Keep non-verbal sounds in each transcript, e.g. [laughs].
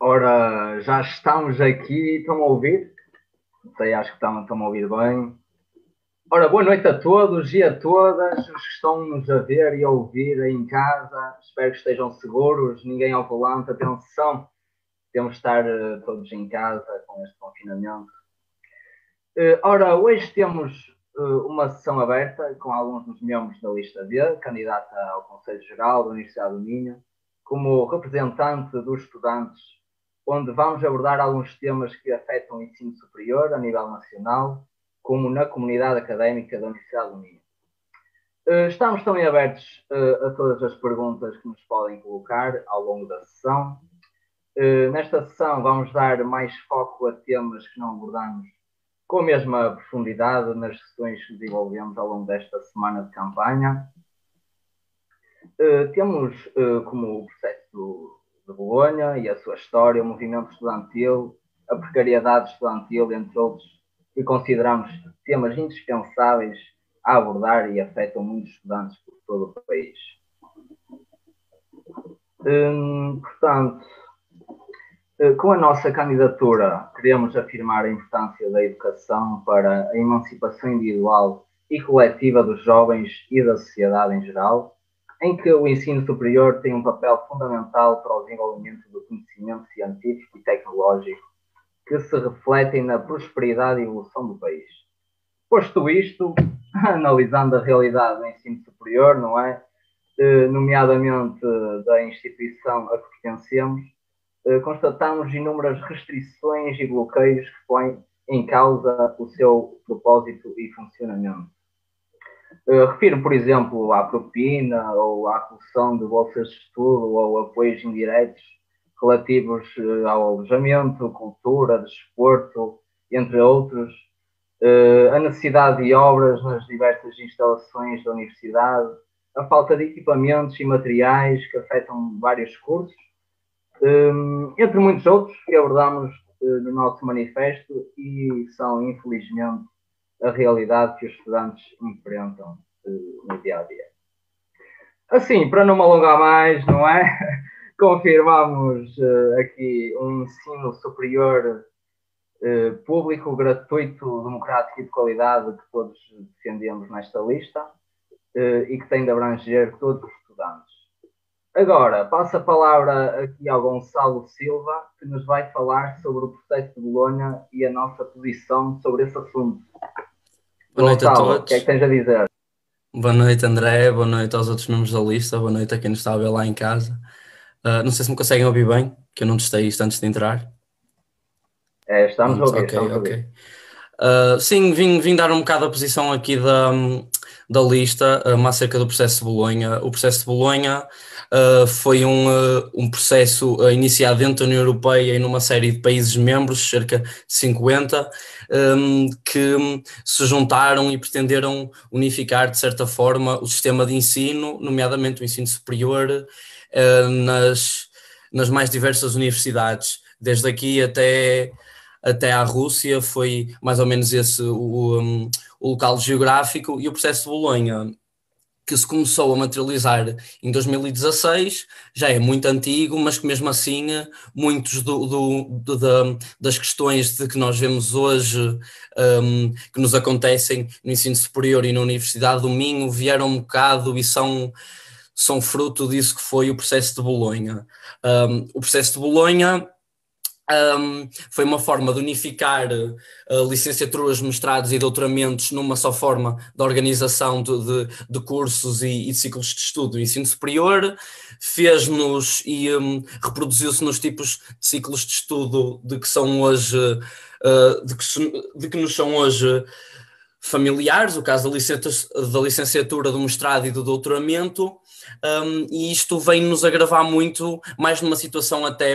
Ora, já estamos aqui, estão a ouvir? Sei, acho que estão, estão a ouvir bem. Ora, boa noite a todos e a todas os que estão-nos a ver e a ouvir aí em casa. Espero que estejam seguros, ninguém ao volante. Atenção, temos de estar uh, todos em casa com este confinamento. Uh, ora, hoje temos uh, uma sessão aberta com alguns dos membros da lista B, candidata ao Conselho Geral da Universidade do Minho, como representante dos estudantes onde vamos abordar alguns temas que afetam o ensino superior a nível nacional, como na comunidade académica da Universidade do Minho. Eh, estamos também abertos eh, a todas as perguntas que nos podem colocar ao longo da sessão. Eh, nesta sessão vamos dar mais foco a temas que não abordamos com a mesma profundidade nas sessões que desenvolvemos ao longo desta semana de campanha. Temos como processo de Bolonha e a sua história, o movimento estudantil, a precariedade estudantil, entre outros, que consideramos temas indispensáveis a abordar e afetam muitos estudantes por todo o país. Hum, portanto, com a nossa candidatura, queremos afirmar a importância da educação para a emancipação individual e coletiva dos jovens e da sociedade em geral, em que o ensino superior tem um papel fundamental para o desenvolvimento do conhecimento científico e tecnológico que se refletem na prosperidade e evolução do país. Posto isto, [laughs] analisando a realidade do ensino superior, não é? Eh, nomeadamente da instituição a que pertencemos, eh, constatamos inúmeras restrições e bloqueios que põem em causa o seu propósito e funcionamento. Uh, refiro, por exemplo, à propina ou à redução de bolsas de estudo ou apoios indiretos relativos uh, ao alojamento, cultura, desporto, entre outros, a necessidade de obras nas diversas instalações da universidade, a falta de equipamentos e materiais que afetam vários cursos, um, entre muitos outros que abordamos no nosso manifesto e são, infelizmente, a realidade que os estudantes enfrentam uh, no dia a dia. Assim, para não me alongar mais, não é? [laughs] Confirmamos uh, aqui um ensino superior público, gratuito, democrático e de qualidade que todos defendemos nesta lista e que tem de abranger todos os estudantes. Agora, passo a palavra aqui ao Gonçalo Silva, que nos vai falar sobre o processo de Bolonha e a nossa posição sobre esse assunto. Boa noite Gonçalo, a todos. O que é que tens a dizer? Boa noite, André. Boa noite aos outros membros da lista. Boa noite a quem nos está a ver lá em casa. Uh, não sei se me conseguem ouvir bem, que eu não testei isto antes de entrar. É, estamos a ouvir. Ok, ok. Uh, sim, vim, vim dar um bocado a posição aqui da, da lista um, acerca do processo de Bolonha. O processo de Bolonha uh, foi um, uh, um processo uh, iniciado dentro da União Europeia e numa série de países membros, cerca de 50, um, que se juntaram e pretenderam unificar, de certa forma, o sistema de ensino, nomeadamente o ensino superior, nas, nas mais diversas universidades, desde aqui até até à Rússia, foi mais ou menos esse o, um, o local geográfico, e o processo de Bolonha, que se começou a materializar em 2016, já é muito antigo, mas que mesmo assim muitos do, do, do, da, das questões de que nós vemos hoje, um, que nos acontecem no ensino superior e na Universidade do Minho, vieram um bocado e são, são fruto disso que foi o processo de Bolonha. Um, o processo de Bolonha um, foi uma forma de unificar uh, licenciaturas, mestrados e doutoramentos numa só forma de organização de, de, de cursos e, e, ciclos de estudo do ensino superior, fez-nos e um, reproduziu-se nos tipos de ciclos de estudo de que são hoje, uh, de, que, de que nos são hoje familiares, o caso da licenciatura, da licenciatura do mestrado e do doutoramento, um, e isto vem-nos agravar muito, mais numa situação até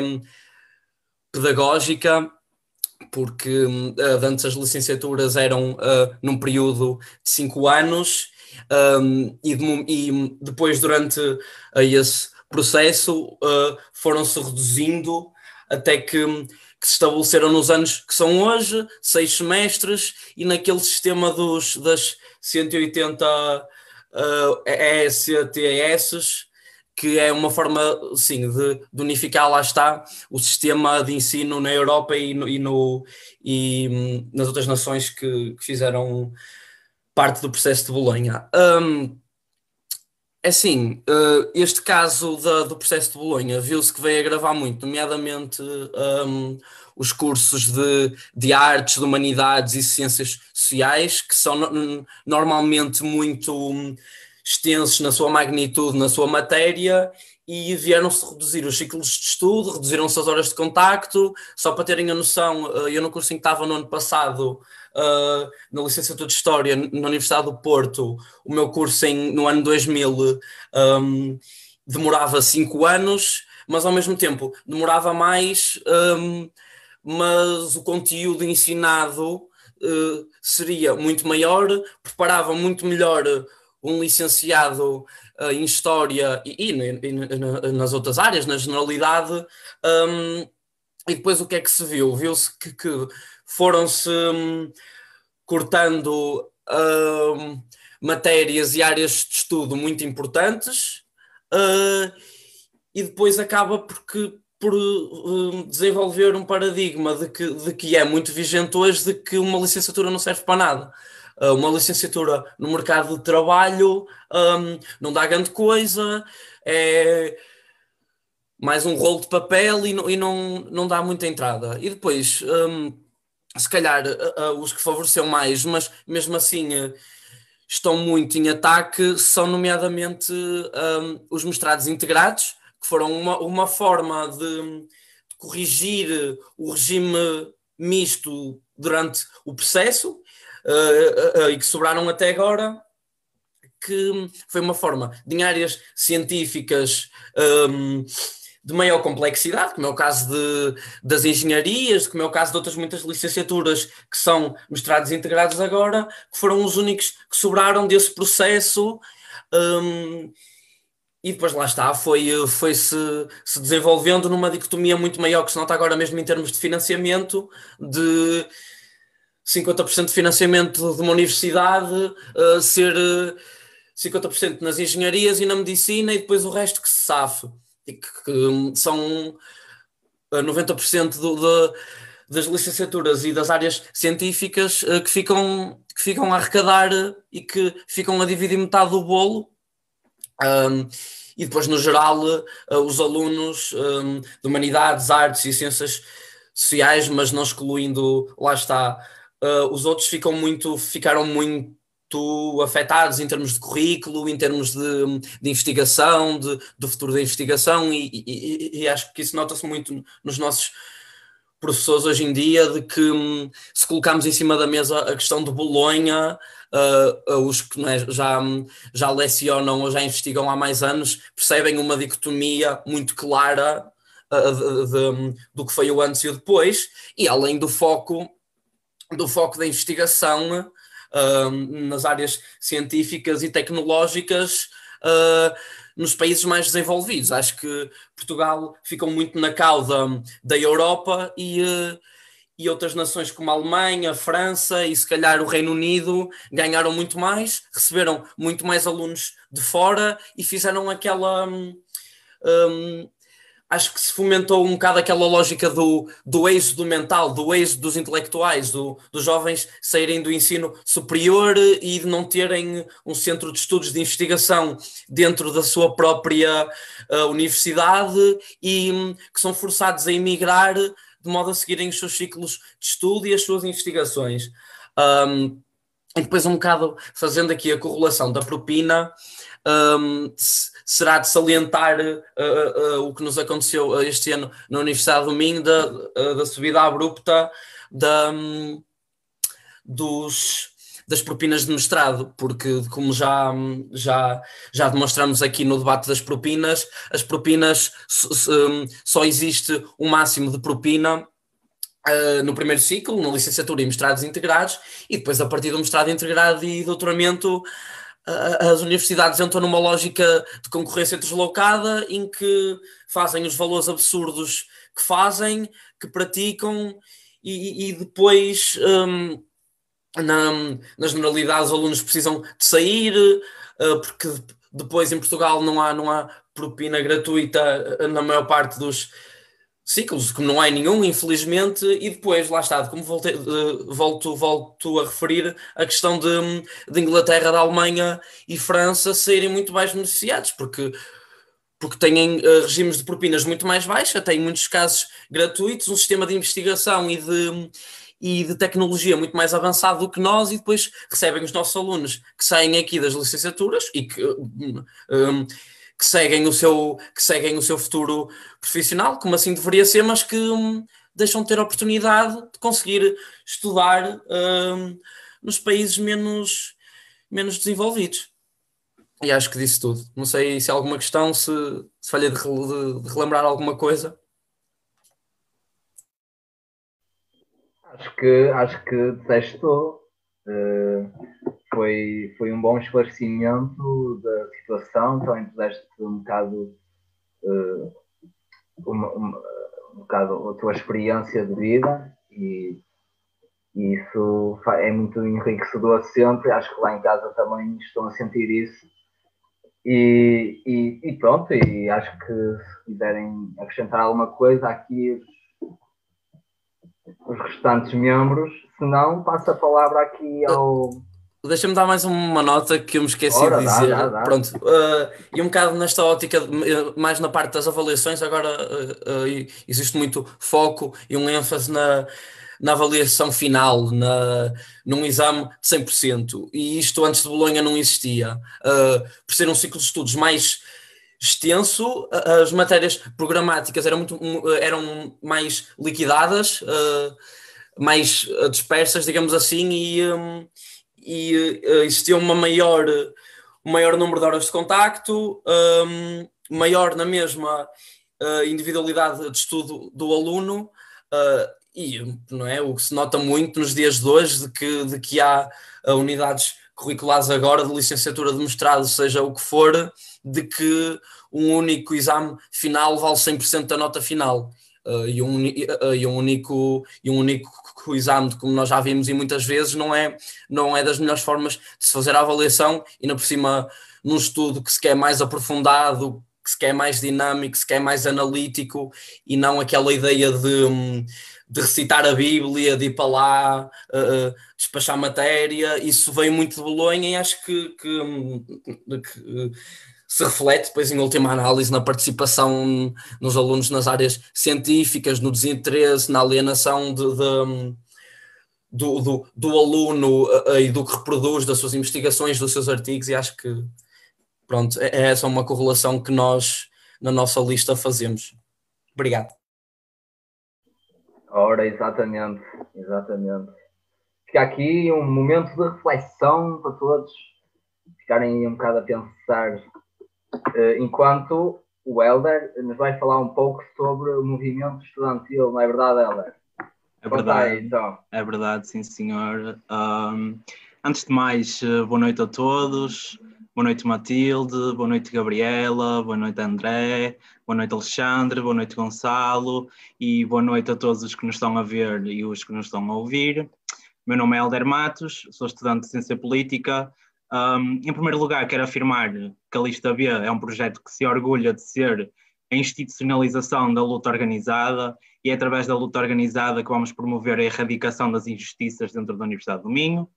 pedagógica, porque uh, antes as licenciaturas eram uh, num período de cinco anos um, e, de, e, depois durante uh, esse processo foram-se reduzindo até que que se estabeleceram nos anos que são hoje, seis semestres, e naquele sistema dos, das 180 uh, ECTS, que é uma forma, sim, de, de, unificar, lá está, o sistema de ensino na Europa e, no, e, no, e hum, nas outras nações que, que, fizeram parte do processo de Bolonha. Um, é assim, uh, este caso da, do processo de Bolonha viu-se que veio agravar muito, nomeadamente um, os cursos de, de artes, de humanidades e ciências sociais, que são no, normalmente muito extensos na sua magnitude, na sua matéria, e vieram-se reduzir os ciclos de estudo, reduziram-se as horas de contacto, só para terem a noção, eh, eu no curso em que estava no ano passado, uh, na licenciatura de História, na Universidade do Porto, o meu curso em, no ano 2000 um, ehm, demorava 5 anos, mas ao mesmo tempo demorava mais, um, ehm, mas o conteúdo ensinado uh, seria muito maior, preparava muito melhor um licenciado uh, em História e, e, e, nas outras áreas, na generalidade, um, e depois o que é que se viu? Viu-se que, que foram-se um, cortando um, matérias e áreas de estudo muito importantes uh, e depois acaba porque por uh, desenvolver um paradigma de que, de que é muito vigente hoje de que uma licenciatura não serve para nada. Ah, uma licenciatura no mercado de trabalho um, não dá grande coisa, é mais um rolo de papel e, não, e não, não dá muita entrada. E depois, um, se calhar, uh, uh, os que favoreceu mais, mas mesmo assim uh, estão muito em ataque, são nomeadamente um, os mestrados integrados, que foram uma, uma forma de, de corrigir o regime misto durante o processo uh, uh, e que sobraram até agora, que foi uma forma de áreas científicas um, de maior complexidade, como é o caso de, das engenharias, como é o caso de outras muitas licenciaturas que são mestrados integrados agora, que foram os únicos que sobraram desse processo. Um, e depois lá está, foi, foi se, se desenvolvendo numa dicotomia muito maior que se nota agora mesmo em termos de financiamento, de 50% de financiamento de uma universidade, uh, ser uh, eh, 50% nas engenharias e na medicina e depois o resto que se safe. E que, que um, são 90% eh, do, de, das licenciaturas e das áreas científicas uh, que, ficam, que ficam a arrecadar e que ficam a dividir metade do bolo. Um, e depois, no geral, os alunos um, de humanidades, artes e ciências sociais, mas não excluindo, lá está, uh, os outros ficam muito, ficaram muito afetados em termos de currículo, em termos de, de investigação, de, do futuro da investigação, e, e, e acho que isso nota-se muito nos nossos professores hoje em dia, de que hum, se colocarmos em cima da mesa a questão de Bolonha, uh, os que é, já, já lecionam ou já investigam há mais anos, percebem uma dicotomia muito clara uh, de, do que foi o antes e o depois, e além do foco do foco da investigação nas áreas científicas e tecnológicas uh, nos países mais desenvolvidos. Acho que Portugal ficou muito na cauda da Europa e, uh, e outras nações como a Alemanha, a França e se calhar o Reino Unido ganharam muito mais, receberam muito mais alunos de fora e fizeram aquela. Um, um, acho que se fomentou um bocado aquela lógica do, do êxodo mental, do êxodo dos intelectuais, do, dos jovens saírem do ensino superior e de não terem um centro de estudos de investigação dentro da sua própria uh, universidade e um, que são forçados a emigrar de modo a seguirem os seus ciclos de estudo e as suas investigações. Um, e depois um bocado fazendo aqui a correlação da propina, um, será de salientar uh, uh, o que nos aconteceu este ano na Universidade do Minho, da, da subida abrupta da, um, dos, das propinas de mestrado, porque como já, já, já demonstramos aqui no debate das propinas, as propinas só existe um máximo de propina Uh, no primeiro ciclo, na licenciatura e mestrados integrados, e depois a partir do mestrado integrado e doutoramento as universidades entram numa lógica de concorrência deslocada em que fazem os valores absurdos que fazem, que praticam e, e depois um, na, na generalidade os alunos precisam de sair uh, porque depois em Portugal não há, não há propina gratuita uh, na maior parte dos ciclos, como não há nenhum, infelizmente, e depois, lá está, como voltei, uh, volto, volto a referir, a questão de, de Inglaterra, da Alemanha e França serem muito mais beneficiados, porque porque têm uh, regimes de propinas muito mais baixos, têm muitos casos gratuitos, um sistema de investigação e de, e de tecnologia muito mais avançado do que nós, e depois recebem os nossos alunos que saem aqui das licenciaturas e que, um, hum, que, seguem, o seu, que seguem o seu futuro profissional, como assim deveria ser, mas que um, deixam de ter a oportunidade de conseguir estudar um, nos países menos, menos desenvolvidos. E acho que disse tudo. Não sei se há alguma questão, se, se falha de, de, de relembrar alguma coisa. Acho que, acho que disseste. Uh, foi, foi um bom esclarecimento da situação, também puseste um bocado, uh, uma, uma, um bocado a tua experiência de vida e, e isso é muito enriquecedor sempre. Acho que lá em casa também estão a sentir isso e, e, e, pronto, e acho que se quiserem acrescentar alguma coisa aqui os restantes membros, se não, passo a palavra aqui ao. Deixa-me dar mais uma nota que eu me esqueci Ora, de dizer. Dá, dá, dá. Pronto, uh, e um bocado nesta ótica, mais na parte das avaliações, agora uh, uh, existe muito foco e um ênfase na, na avaliação final, na, num exame de 100%. E isto antes de Bolonha não existia. Por ser um ciclo de estudos mais extenso, as matérias programáticas eram, muito, eram mais liquidadas, mais dispersas, digamos assim, e, um, e uh, existia uma maior, um maior número de horas de contacto, um, maior na mesma individualidade de estudo do aluno, Uh, e não é o que se nota muito nos dias de hoje de que, de que há uh, unidades curriculares agora de licenciatura de mestrado, seja o que for, de que um único exame final vale 100% da nota final. Uh, e, um, uh, e, um único, e um único exame, como nós já vimos e muitas vezes, não é, não é das melhores formas de se fazer a avaliação, e ainda por cima, num estudo que se quer mais aprofundado, que se quer mais dinâmico, que se quer mais analítico, e não aquela ideia de. De recitar a Bíblia, de ir para lá uh, despachar matéria, isso veio muito de Bolonha e acho que, que, que se reflete depois em última análise na participação nos alunos nas áreas científicas, no desinteresse, na alienação de, de do, do, do, aluno uh, e do que reproduz das suas investigações, dos seus artigos, e acho que pronto, é, é essa uma correlação que nós na nossa lista fazemos. Obrigado. Ora, exatamente, exatamente. Fica aqui um momento de reflexão para todos ficarem um bocado a pensar, eh, enquanto o Helder nos vai falar um pouco sobre o movimento estudantil, não é verdade, Helder? É verdade, aí, então. é verdade, sim senhor. Um, antes de mais, eh, boa noite a todos. Boa noite, Matilde. Boa noite, Gabriela. Boa noite, André. Boa noite, Alexandre. Boa noite, Gonçalo. E boa noite a todos os que nos estão a ver e os que nos estão a ouvir. Meu nome é Helder Matos, sou estudante de Ciência Política. Um, em primeiro lugar, quero afirmar que a Lista B é um projeto que se orgulha de ser a institucionalização da luta organizada e é através da luta organizada que vamos promover a erradicação das injustiças dentro da Universidade do Minho.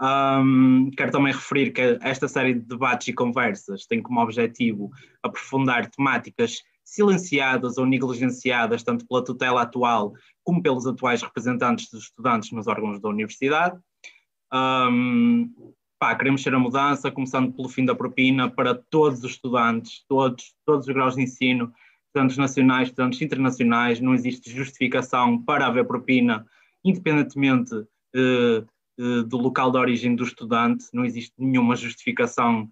Um, quero também referir que esta série de debates e conversas tem como objetivo aprofundar temáticas silenciadas ou negligenciadas tanto pela tutela atual como pelos atuais representantes dos estudantes nos órgãos da universidade. Um, pá, queremos ser a mudança, começando pelo fim da propina para todos os estudantes, todos, todos os graus de ensino, estudantes nacionais, estudantes internacionais, não existe justificação para haver propina, independentemente eh, do local de origem do estudante, não existe nenhuma justificação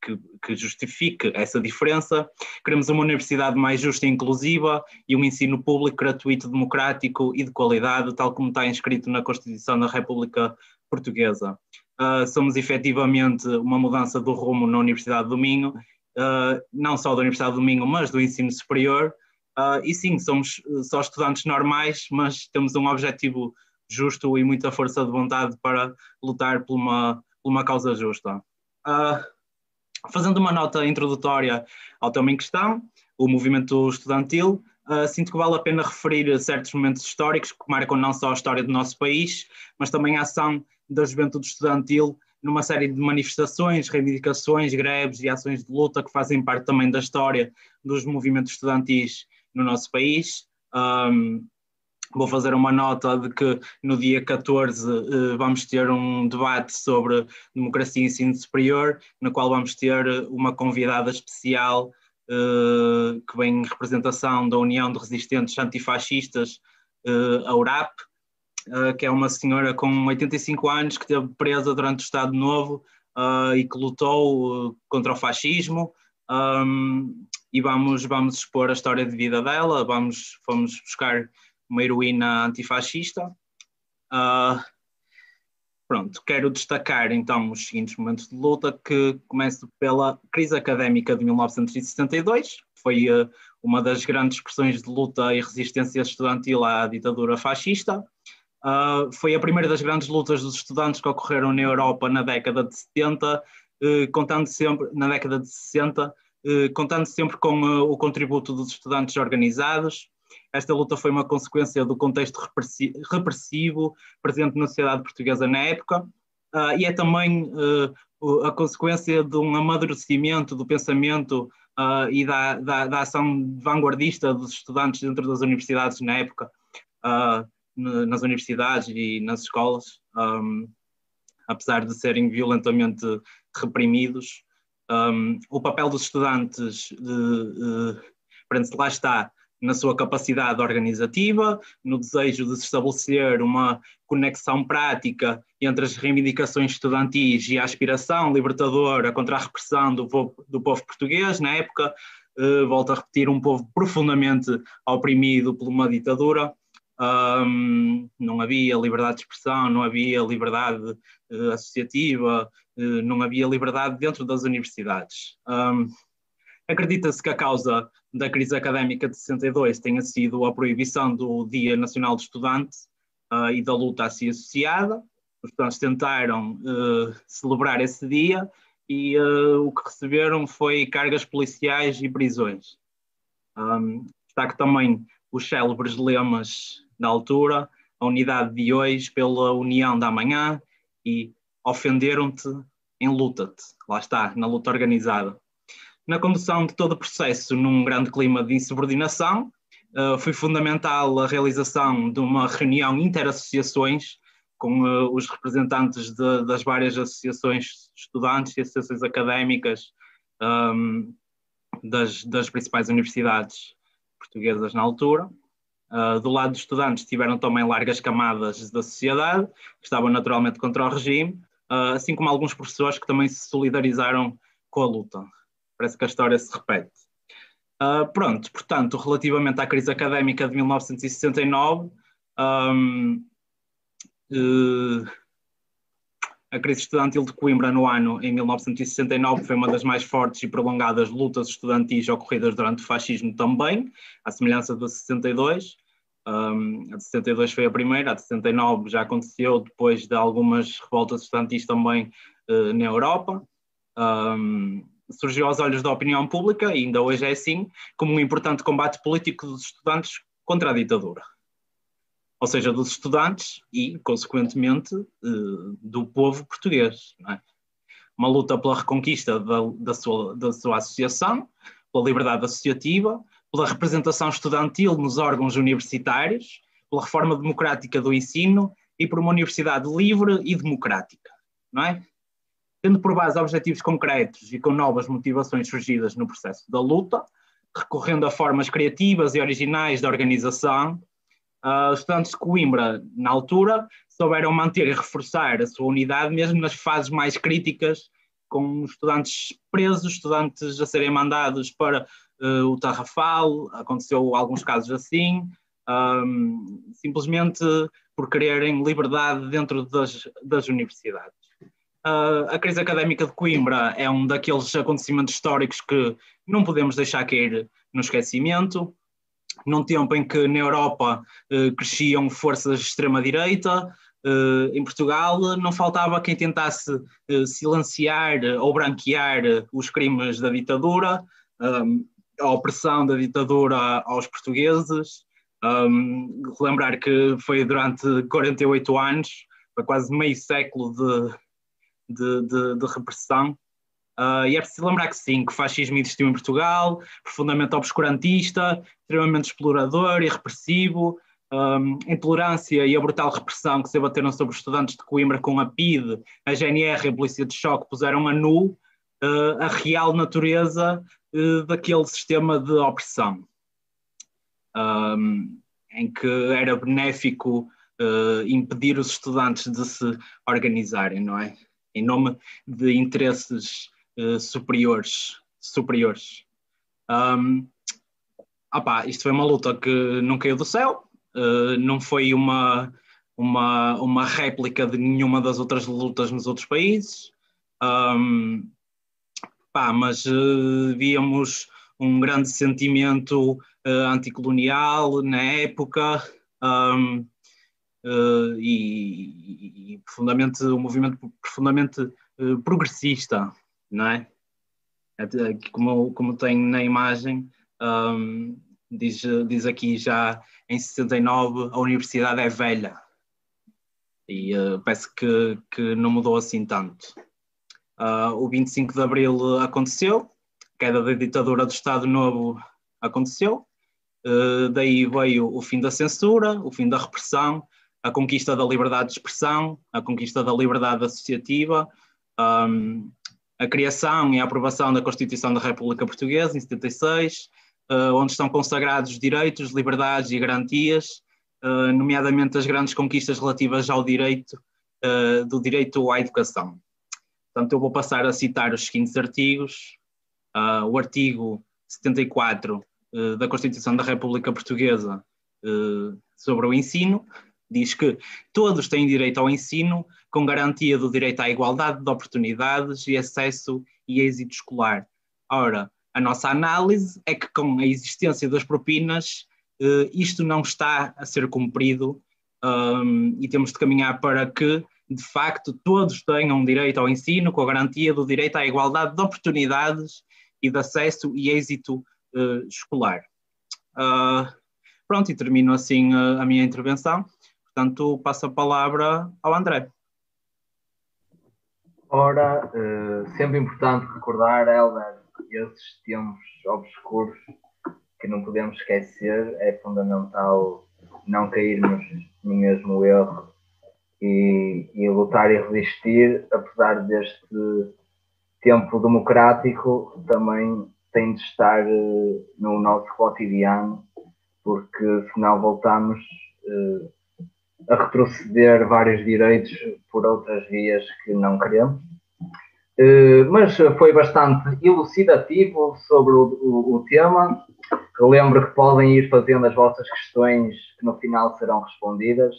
que, que, justifique essa diferença. Queremos uma universidade mais justa e inclusiva e um ensino público gratuito, democrático e de qualidade, tal como está inscrito na Constituição da República Portuguesa. Uh, somos efetivamente uma mudança do rumo na Universidade do Minho, uh, não só da Universidade do Minho, mas do ensino superior, Uh, e sim, somos só estudantes normais, mas temos um objetivo justo e muita força de vontade para lutar por uma, por uma causa justa. Fazendo uma nota introdutória ao tema em questão, o movimento estudantil, uh, sinto que vale a pena referir certos momentos históricos que marcam não só a história do nosso país, mas também a ação da juventude estudantil numa série de manifestações, reivindicações, greves e ações de luta que fazem parte também da história dos movimentos estudantis no nosso país. Um, vou fazer uma nota de que no dia 14 uh, vamos ter um debate sobre democracia e ensino superior, no qual vamos ter uma convidada especial uh, que vem em representação da União de Resistentes Antifascistas, uh, a URAP, uh, que é uma senhora com 85 anos que esteve presa durante o Estado Novo uh, e que lutou contra o fascismo. Um, e vamos, vamos expor a história de vida dela, vamos, vamos buscar uma heroína antifascista. Uh, pronto, quero destacar então os seguintes momentos de luta, que começo pela crise académica de 1962, foi uh, uma das grandes expressões de luta e resistência estudantil à ditadura fascista. Uh, foi a primeira das grandes lutas dos estudantes que ocorreram na Europa na década de 70, uh, contando sempre, na década de 60, uh, contando sempre com o contributo dos estudantes organizados. Esta luta foi uma consequência do contexto repressivo presente na sociedade portuguesa na época, e é também a consequência de um amadurecimento do pensamento e da, da, da, ação vanguardista dos estudantes dentro das universidades na época nas universidades e nas escolas, um, apesar de serem violentamente reprimidos. Um, o papel dos estudantes de, de, lá está na sua capacidade organizativa, no desejo de se estabelecer uma conexão prática entre as reivindicações estudantis e a aspiração libertadora contra a repressão do povo, do povo português na época, uh, volto a repetir, um povo profundamente oprimido por uma ditadura, um, não havia liberdade de expressão, não havia liberdade uh, associativa, uh, não havia liberdade dentro das universidades. Um, Acredita-se que a causa da crise académica de 62 tenha sido a proibição do Dia Nacional do Estudante uh, e da luta a si associada. Os estudantes tentaram celebrar esse dia e o que receberam foi cargas policiais e prisões. Um, destaque também os célebres lemas da altura, a unidade de hoje pela união da manhã e ofenderam-te, enluta-te. Lá está, na luta organizada. Na condução de todo o processo, num grande clima de insubordinação, uh, foi fundamental a realização de uma reunião interassociações com uh, os representantes de, das várias associações estudantes e associações académicas um, das, das principais universidades portuguesas na altura. Uh, do lado dos estudantes tiveram também largas camadas da sociedade, que estavam naturalmente contra o regime, uh, assim como alguns professores que também se solidarizaram com a luta. Parece que a história se repete. Uh, pronto, portanto, relativamente à crise académica de 1969, um, a crise estudantil de Coimbra no ano em 1969 foi uma das mais fortes e prolongadas lutas estudantis ocorridas durante o fascismo também, à semelhança da 62. Um, a de 62 foi a primeira, a de 69 já aconteceu depois de algumas revoltas estudantis também uh, na Europa. Um, surgiu aos olhos da opinião pública, e ainda hoje é assim, como um importante combate político dos estudantes contra a ditadura. Ou seja, dos estudantes e, consequentemente, uh, do povo português. É? Uma luta pela reconquista da, da, sua, da sua associação, pela liberdade associativa, pela representação estudantil nos órgãos universitários, pela reforma democrática do ensino e por uma universidade livre e democrática, não é? Tendo por base objetivos concretos e com novas motivações surgidas no processo da luta, recorrendo a formas criativas e originais de organização, uh, os estudantes de Coimbra, na altura, souberam manter e reforçar a sua unidade mesmo nas fases mais críticas, com estudantes presos, estudantes a serem mandados para uh, o Tarrafal, aconteceu alguns casos assim, um, simplesmente por quererem liberdade dentro das, das universidades. Uh, a crise académica de Coimbra é um daqueles acontecimentos históricos que não podemos deixar cair no esquecimento. Num tempo em que na Europa cresciam forças de extrema-direita, em Portugal não faltava quem tentasse silenciar ou branquear os crimes da ditadura, a opressão da ditadura aos portugueses. Relembrar que foi durante 48 anos, foi quase meio século de, de, de, de repressão. Uh, e é preciso lembrar que sim, que o fascismo existiu em Portugal, profundamente obscurantista, extremamente explorador e repressivo, um, intolerância e a brutal repressão que se abateram sobre os estudantes de Coimbra com a PIDE, a GNR e a Polícia de Choque puseram a nu uh, a real natureza uh, daquele sistema de opressão, um, em que era benéfico impedir os estudantes de se organizarem, não é? Em nome de interesses uh, superiores. superiores. Um, opa, isto foi uma luta que não caiu do céu, uh, não foi uma, uma, uma réplica de nenhuma das outras lutas nos outros países, um, pá, mas uh, víamos um grande sentimento uh, anticolonial na época um, uh, e, e, profundamente, um movimento profundamente uh, progressista não é? Como, como tem na imagem, um, diz, diz aqui já em 69 a universidade é velha e uh, parece que, que não mudou assim tanto. Uh, o 25 de Abril aconteceu, a queda da ditadura do Estado Novo aconteceu, uh, daí veio o fim da censura, o fim da repressão, a conquista da liberdade de expressão, a conquista da liberdade associativa, um, a criação e a aprovação da Constituição da República Portuguesa, em 76, uh, eh, onde estão consagrados direitos, liberdades e garantias, uh, nomeadamente as grandes conquistas relativas ao direito, uh, do direito à educação. Portanto, eu vou passar a citar os seguintes artigos. o artigo 74 da Constituição da República Portuguesa sobre o ensino, diz que todos têm direito ao ensino, com garantia do direito à igualdade de oportunidades e acesso e êxito escolar. Ora, a nossa análise é que com a existência das propinas, eh, isto não está a ser cumprido um, e temos de caminhar para que, de facto, todos tenham direito ao ensino, com a garantia do direito à igualdade de oportunidades e de acesso e êxito uh, escolar. Uh, pronto, e termino assim uh, a minha intervenção. Portanto, passo a palavra ao André. Ora, uh, sempre importante recordar, Helder, esses tempos obscuros que não podemos esquecer, é fundamental não cairmos no mesmo erro e, e lutar e resistir, apesar deste tempo democrático, também tem de estar uh, no nosso cotidiano, porque senão voltamos uh, a retroceder vários direitos por outras vias que não queremos. Uh, mas foi bastante elucidativo sobre o, o, o, tema. Relembro que podem ir fazendo as vossas questões que no final serão respondidas.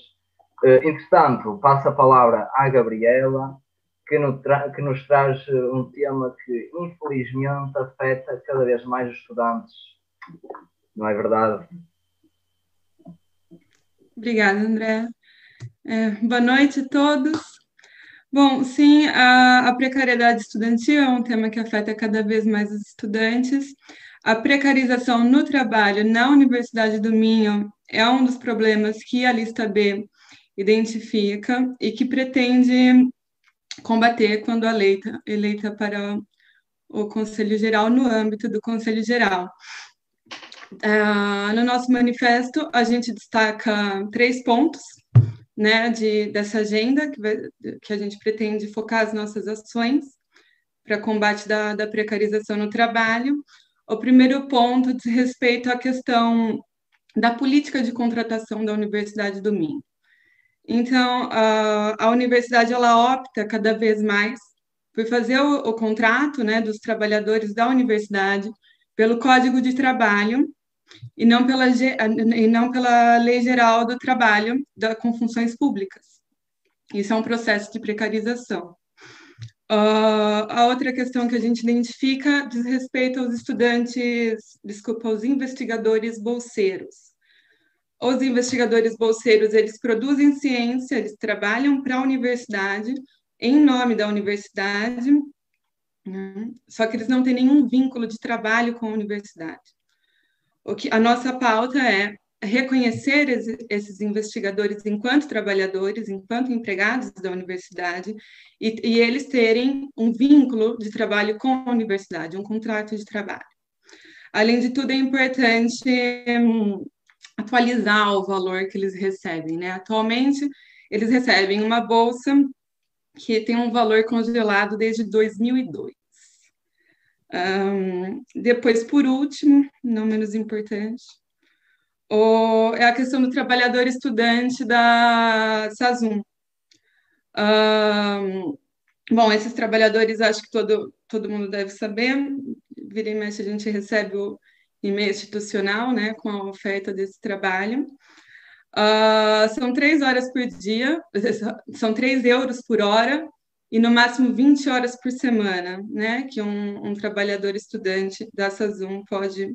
Uh, entretanto, passo a palavra à Gabriela, que nos traz eh, um tema que infelizmente afeta cada vez mais os estudantes. Não é verdade? Obrigada, André. É, boa noite a todos. Bom, sim, a, a, precariedade estudantil é um tema que afeta cada vez mais os estudantes. A precarização no trabalho na Universidade do Minho é um dos problemas que a lista B identifica e que pretende combater quando eleita, eleita para o Conselho Geral no âmbito do Conselho Geral. Uh, no nosso manifesto, a gente destaca três pontos né, de, dessa agenda que, vai, que a gente pretende focar as nossas ações para combate da, da precarização no trabalho. O primeiro ponto diz respeito à questão da política de contratação da Universidade do Minho. Então, a, a universidade ela opta cada vez mais por fazer o, o contrato né, dos trabalhadores da universidade pelo Código de Trabalho e não pela, e não pela Lei Geral do Trabalho da, com funções públicas. Isso é um processo de precarização. Uh, a outra questão que a gente identifica diz respeito aos estudantes, desculpa, aos investigadores bolseiros. Os investigadores bolseiros, eles produzem ciência, eles trabalham para a universidade, em nome da universidade, né? só que eles não têm nenhum vínculo de trabalho com a universidade. O que a nossa pauta é reconhecer esses investigadores enquanto trabalhadores, enquanto empregados da universidade, e, e, eles terem um vínculo de trabalho com a universidade, um contrato de trabalho. Além de tudo, é importante hum, atualizar o valor que eles recebem. Né? Atualmente, eles recebem uma bolsa que tem um valor congelado desde 2002. Um, depois, por último, não menos importante, o, é a questão do trabalhador estudante da SASUM. Um, bom, esses trabalhadores, acho que todo, todo mundo deve saber, vira e mexe a gente recebe o e-mail institucional, né, com a oferta desse trabalho. Uh, são três horas por dia, [laughs] são três euros por hora e no máximo 20 horas por semana, né, que um, um trabalhador estudante da SASUM pode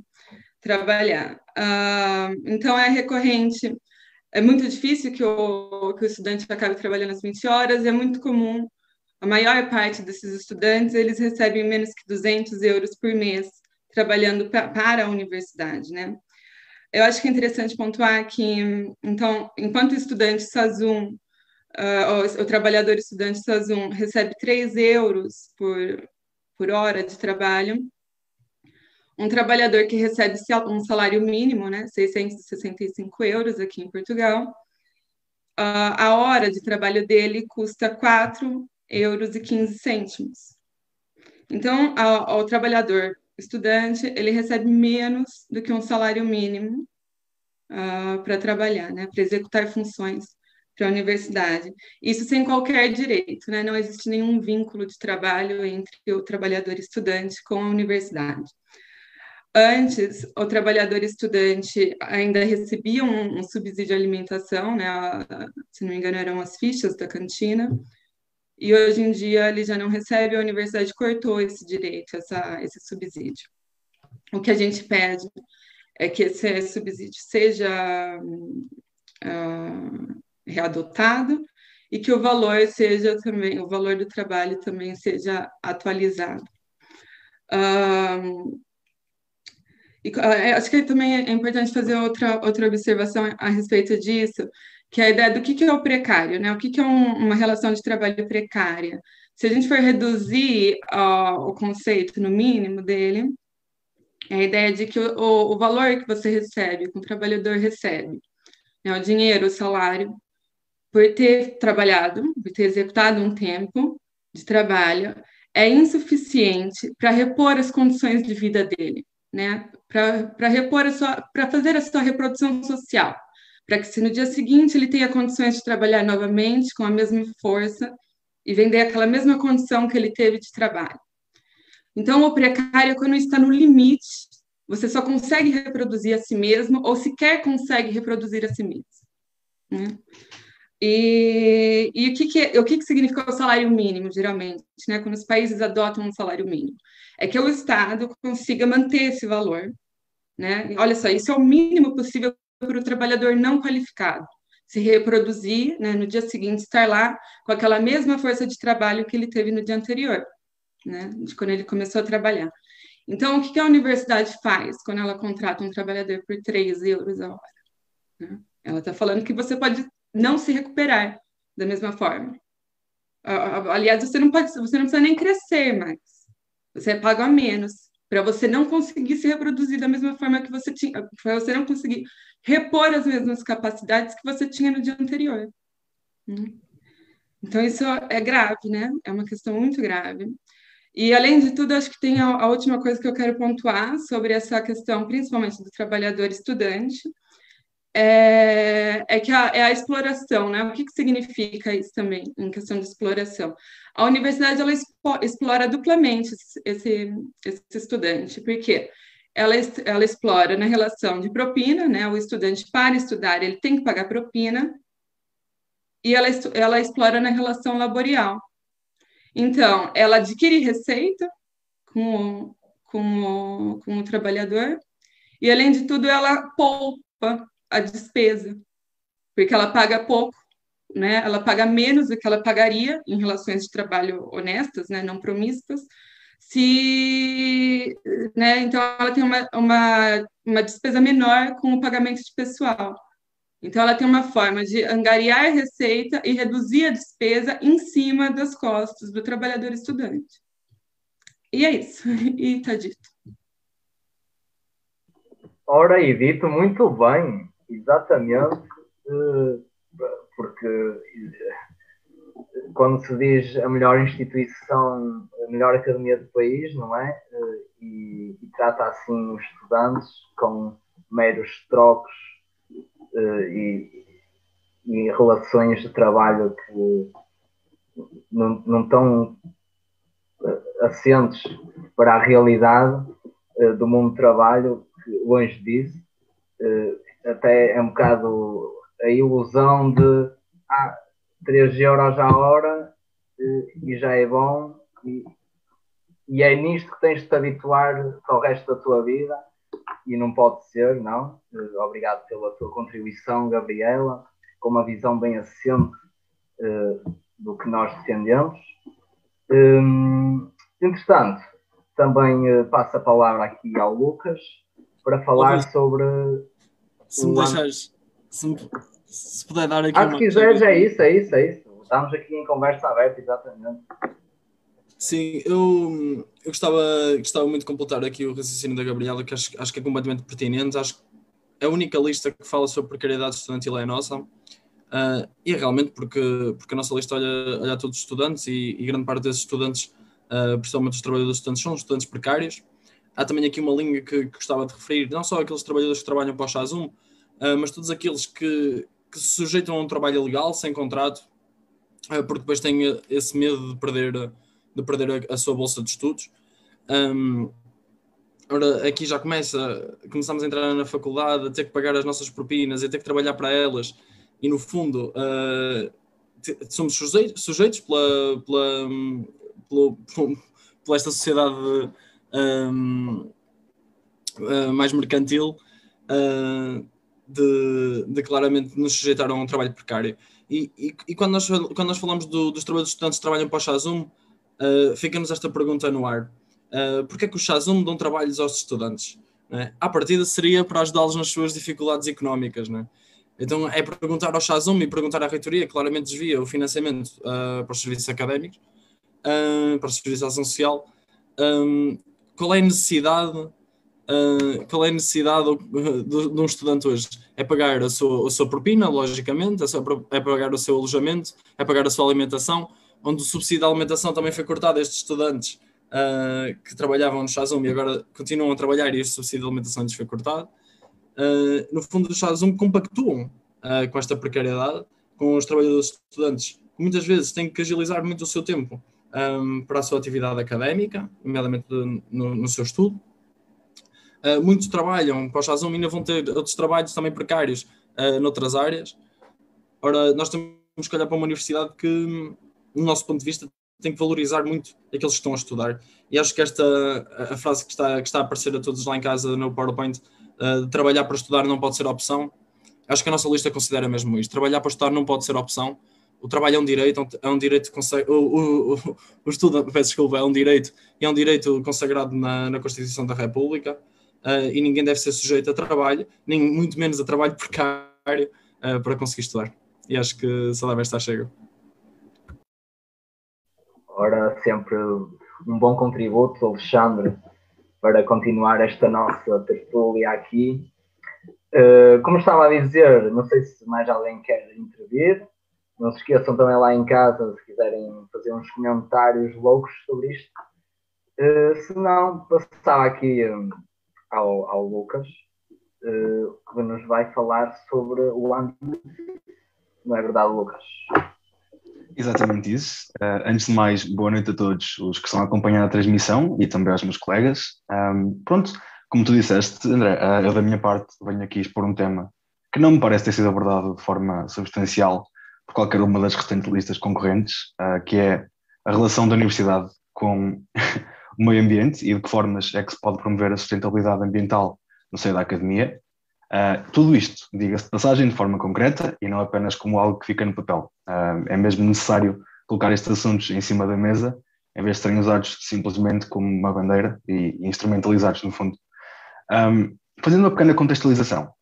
trabalhar. Uh, então, é recorrente, é muito difícil que o, que o estudante acabe trabalhando as 20 horas, é muito comum, a maior parte desses estudantes, eles recebem menos que 200 euros por mês trabalhando pra, para a universidade, né? Eu acho que é interessante pontuar que, então, enquanto estudante SASUM, uh, o, o, trabalhador estudante SASUM recebe 3 euros por, por hora de trabalho, um trabalhador que recebe um salário mínimo, né, 665 euros aqui em Portugal, uh, a hora de trabalho dele custa 4 euros e 15 cêntimos. Então, ao, ao trabalhador estudante, ele recebe menos do que um salário mínimo uh, para trabalhar, né, para executar funções para a universidade. Isso sem qualquer direito, né? não existe nenhum vínculo de trabalho entre o trabalhador estudante com a universidade. Antes, o trabalhador estudante ainda recebia um, um subsídio de alimentação, né? se não me engano, eram as fichas da cantina, e hoje em dia ele já não recebe, a universidade cortou esse direito, essa, esse subsídio. O que a gente pede é que esse subsídio seja uh, readotado e que o valor seja também, o valor do trabalho também seja atualizado. Uh, e, uh, acho que também é importante fazer outra, outra observação a respeito disso, que é a ideia do que, que é o precário, né? O que, que é um, uma relação de trabalho precária? Se a gente for reduzir o conceito no mínimo dele, é a ideia de que o, o, o valor que você recebe, que o trabalhador recebe, né? o dinheiro, o salário, por ter trabalhado, por ter executado um tempo de trabalho, é insuficiente para repor as condições de vida dele, né? Para repor a sua, para fazer a sua reprodução social para que se no dia seguinte ele tenha condições de trabalhar novamente com a mesma força e vender aquela mesma condição que ele teve de trabalho. Então, o precário, quando está no limite, você só consegue reproduzir a si mesmo ou sequer consegue reproduzir a si mesmo. Né? E, e, o, que, que, o que, que significa o salário mínimo, geralmente, né? quando os países adotam um salário mínimo? É que o Estado consiga manter esse valor. Né? Olha só, isso é o mínimo possível para o trabalhador não qualificado se reproduzir, né, no dia seguinte estar lá com aquela mesma força de trabalho que ele teve no dia anterior, né, de quando ele começou a trabalhar. Então, o que a universidade faz quando ela contrata um trabalhador por 3 euros a hora? Né? Ela está falando que você pode não se recuperar da mesma forma. Aliás, você não pode, você não precisa nem crescer mais. Você paga menos para você não conseguir se reproduzir da mesma forma que você tinha, para você não conseguir repor as mesmas capacidades que você tinha no dia anterior. Hum. Então, isso é grave, né? É uma questão muito grave. E, além de tudo, acho que tem a, a última coisa que eu quero pontuar sobre essa questão, principalmente do trabalhador estudante, é, é que a, é a exploração, né? O que, que significa isso também, em questão de exploração? A universidade, ela explora duplamente esse, esse estudante, porque ela, ela explora na relação de propina, né? O estudante, para estudar, ele tem que pagar propina, e ela, ela explora na relação laboral. Então, ela adquire receita com o, com o, com o trabalhador e, além de tudo, ela poupa a despesa, porque ela paga pouco, né? Ela paga menos do que ela pagaria em relações de trabalho honestas, né? Não promíscuas. Se, né? Então, ela tem uma, uma, uma despesa menor com o pagamento de pessoal. Então, ela tem uma forma de angariar receita e reduzir a despesa em cima das costas do trabalhador estudante. E é isso. [laughs] E está dito. Ora, e dito muito bem, exatamente, eh, porque eh, quando se diz a melhor instituição, a melhor academia do país, não é? Eh, e, e trata assim os estudantes com meros trocos e, e relações de trabalho que não, não estão assentes para a realidade do mundo do trabalho, longe disso, até é um bocado a ilusão de ah, 3 euros à hora uh, e já é bom, e, e é nisto que tens de te habituar para o resto da tua vida, e não pode ser, não. obrigado pela tua contribuição, Gabriela, com uma visão bem assente do que nós defendemos. Um, Entretanto, também uh, passo a palavra aqui ao Lucas para falar sobre. Se me deixares, se, me, se puder dar aqui. Ah, se quiseres, é isso, é isso, é isso. Estamos aqui em conversa aberta, exatamente. Sim, eu, eu gostava, gostava muito de completar aqui o raciocínio da Gabriela, que acho, acho que é completamente pertinente. Acho que a única lista que fala sobre precariedade estudantil é a nossa. Uh, e é realmente porque, porque a nossa lista olha, olha a todos os estudantes e, e grande parte desses estudantes uh, principalmente os trabalhadores estudantes, são estudantes precários. Há também aqui uma linha que, que gostava de referir, não só aqueles trabalhadores que trabalham para o Chazum, uh, mas todos aqueles que, que, se sujeitam a um trabalho legal, sem contrato, uh, porque depois têm esse medo de perder, de perder a, a sua bolsa de estudos. Um, ora, aqui já começa, começamos a entrar na faculdade, a ter que pagar as nossas propinas, a ter que trabalhar para elas, e no fundo uh, somos sujeitos, sujeitos pela, pela, pelo, [laughs] por esta sociedade um, uh, mais mercantil uh, de, de, claramente nos sujeitar a um trabalho precário. E, e, e quando, nós, quando nós falamos do, dos trabalhadores estudantes que trabalham para o Chazum, uh, fica-nos esta pergunta no ar. Uh, Porquê é que o Chazum dão trabalhos aos estudantes? Né? À partida seria para ajudá-los nas suas dificuldades económicas. Né? Então é perguntar ao Chazum e perguntar à reitoria, claramente desvia o financiamento uh, para os serviços académicos, uh, para a Seguridade Social, um, qual é a necessidade, uh, qual é a necessidade de, de, um estudante hoje? É pagar a sua, a sua propina, logicamente, é pagar o seu alojamento, é pagar a sua alimentação, onde o subsídio da alimentação também foi cortado a estes estudantes uh, que trabalhavam no Chazum e agora continuam a trabalhar e este subsídio de alimentação lhes foi cortado. Uh, no fundo, os Chazum compactuam com esta precariedade, com os trabalhadores estudantes, que muitas vezes têm que agilizar muito o seu tempo um, para a sua atividade académica, nomeadamente no, no seu estudo. Uh, muitos trabalham para o Chazum e ainda vão ter outros trabalhos também precários uh, noutras áreas. Ora, nós temos que olhar para uma universidade que, no nosso ponto de vista, tem que valorizar muito aqueles que estão a estudar. E acho que esta a frase que está, que está a aparecer a todos lá em casa no PowerPoint, uh, trabalhar para estudar não pode ser opção, acho que a nossa lista considera mesmo isto. Trabalhar para estudar não pode ser opção o trabalho é um direito, é um direito o, o, o, o estudo, peço desculpa, é um direito é um direito consagrado na, na Constituição da República uh, e ninguém deve ser sujeito a trabalho, nem muito menos a trabalho precário uh, para conseguir estudar. E acho que só deve estar chego. Ora, sempre um bom contributo, Alexandre, para continuar esta nossa tertúlia aqui. Uh, como estava a dizer, não sei se mais alguém quer intervir. Não se esqueçam também lá em casa, se quiserem fazer uns comentários loucos sobre isto. Uh, se não, passava aqui um, ao, ao Lucas, uh, que nos vai falar sobre o ano. Não é verdade, Lucas? Exatamente isso. Uh, antes de mais, boa noite a todos os que estão a acompanhar a transmissão e também aos meus colegas. Um, pronto, como tu disseste, André, eu da minha parte venho aqui expor um tema que não me parece ter sido abordado de forma substancial por qualquer uma das restantes listas concorrentes, uh, que é a relação da universidade com [laughs] o meio ambiente e de que formas é que se pode promover a sustentabilidade ambiental no seio da academia. Uh, tudo isto, diga-se de passagem, de forma concreta e não apenas como algo que fica no papel. Uh, é mesmo necessário colocar estes assuntos em cima da mesa, em vez de serem usados simplesmente como uma bandeira e, instrumentalizados, no fundo. Um, fazendo uma pequena contextualização,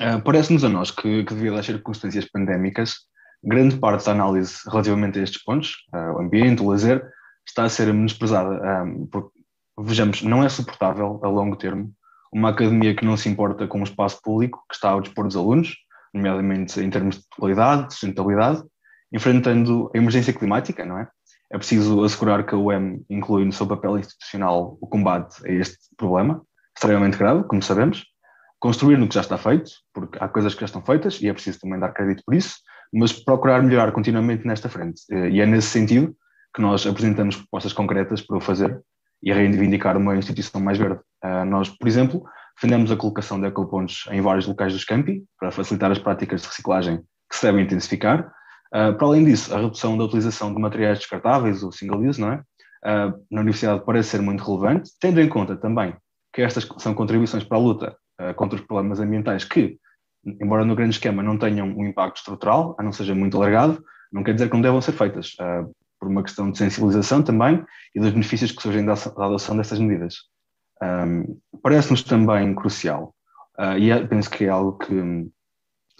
uh, parece-nos a nós que, que, devido às circunstâncias pandémicas, grande parte da análise relativamente a estes pontos, o ambiente, o lazer, está a ser menosprezada, um, porque, vejamos, não é suportável a longo termo uma academia que não se importa com o espaço público que está ao dispor dos alunos, nomeadamente em termos de qualidade, de sustentabilidade, enfrentando a emergência climática, não é? É preciso assegurar que a UEM inclui no seu papel institucional o combate a este problema, extremamente grave, como sabemos, construir no que já está feito, porque há coisas que já estão feitas e é preciso também dar crédito por isso, mas procurar melhorar continuamente nesta frente. E é nesse sentido que nós apresentamos propostas concretas para o fazer e reivindicar uma instituição mais verde. Uh, nós, por exemplo, defendemos a colocação de ecopontos em vários locais dos campi para facilitar as práticas de reciclagem que se devem intensificar. Uh, para além disso, a redução da utilização de materiais descartáveis, ou single use, não é? Na universidade parece ser muito relevante, tendo em conta também que estas são contribuições para a luta contra os problemas ambientais que, embora no grande esquema não tenham um impacto estrutural, a não seja muito alargado, não quer dizer que não devam ser feitas por uma questão de sensibilização também e dos benefícios que surgem da, adoção destas medidas. Um, Parece-nos também crucial, uh, e é, penso que é algo que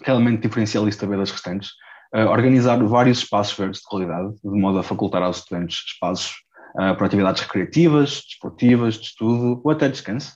realmente diferencia a B das restantes, uh, organizar vários espaços verdes de qualidade, de modo a facultar aos estudantes espaços uh, para atividades recreativas, desportivas, de estudo ou até descanso.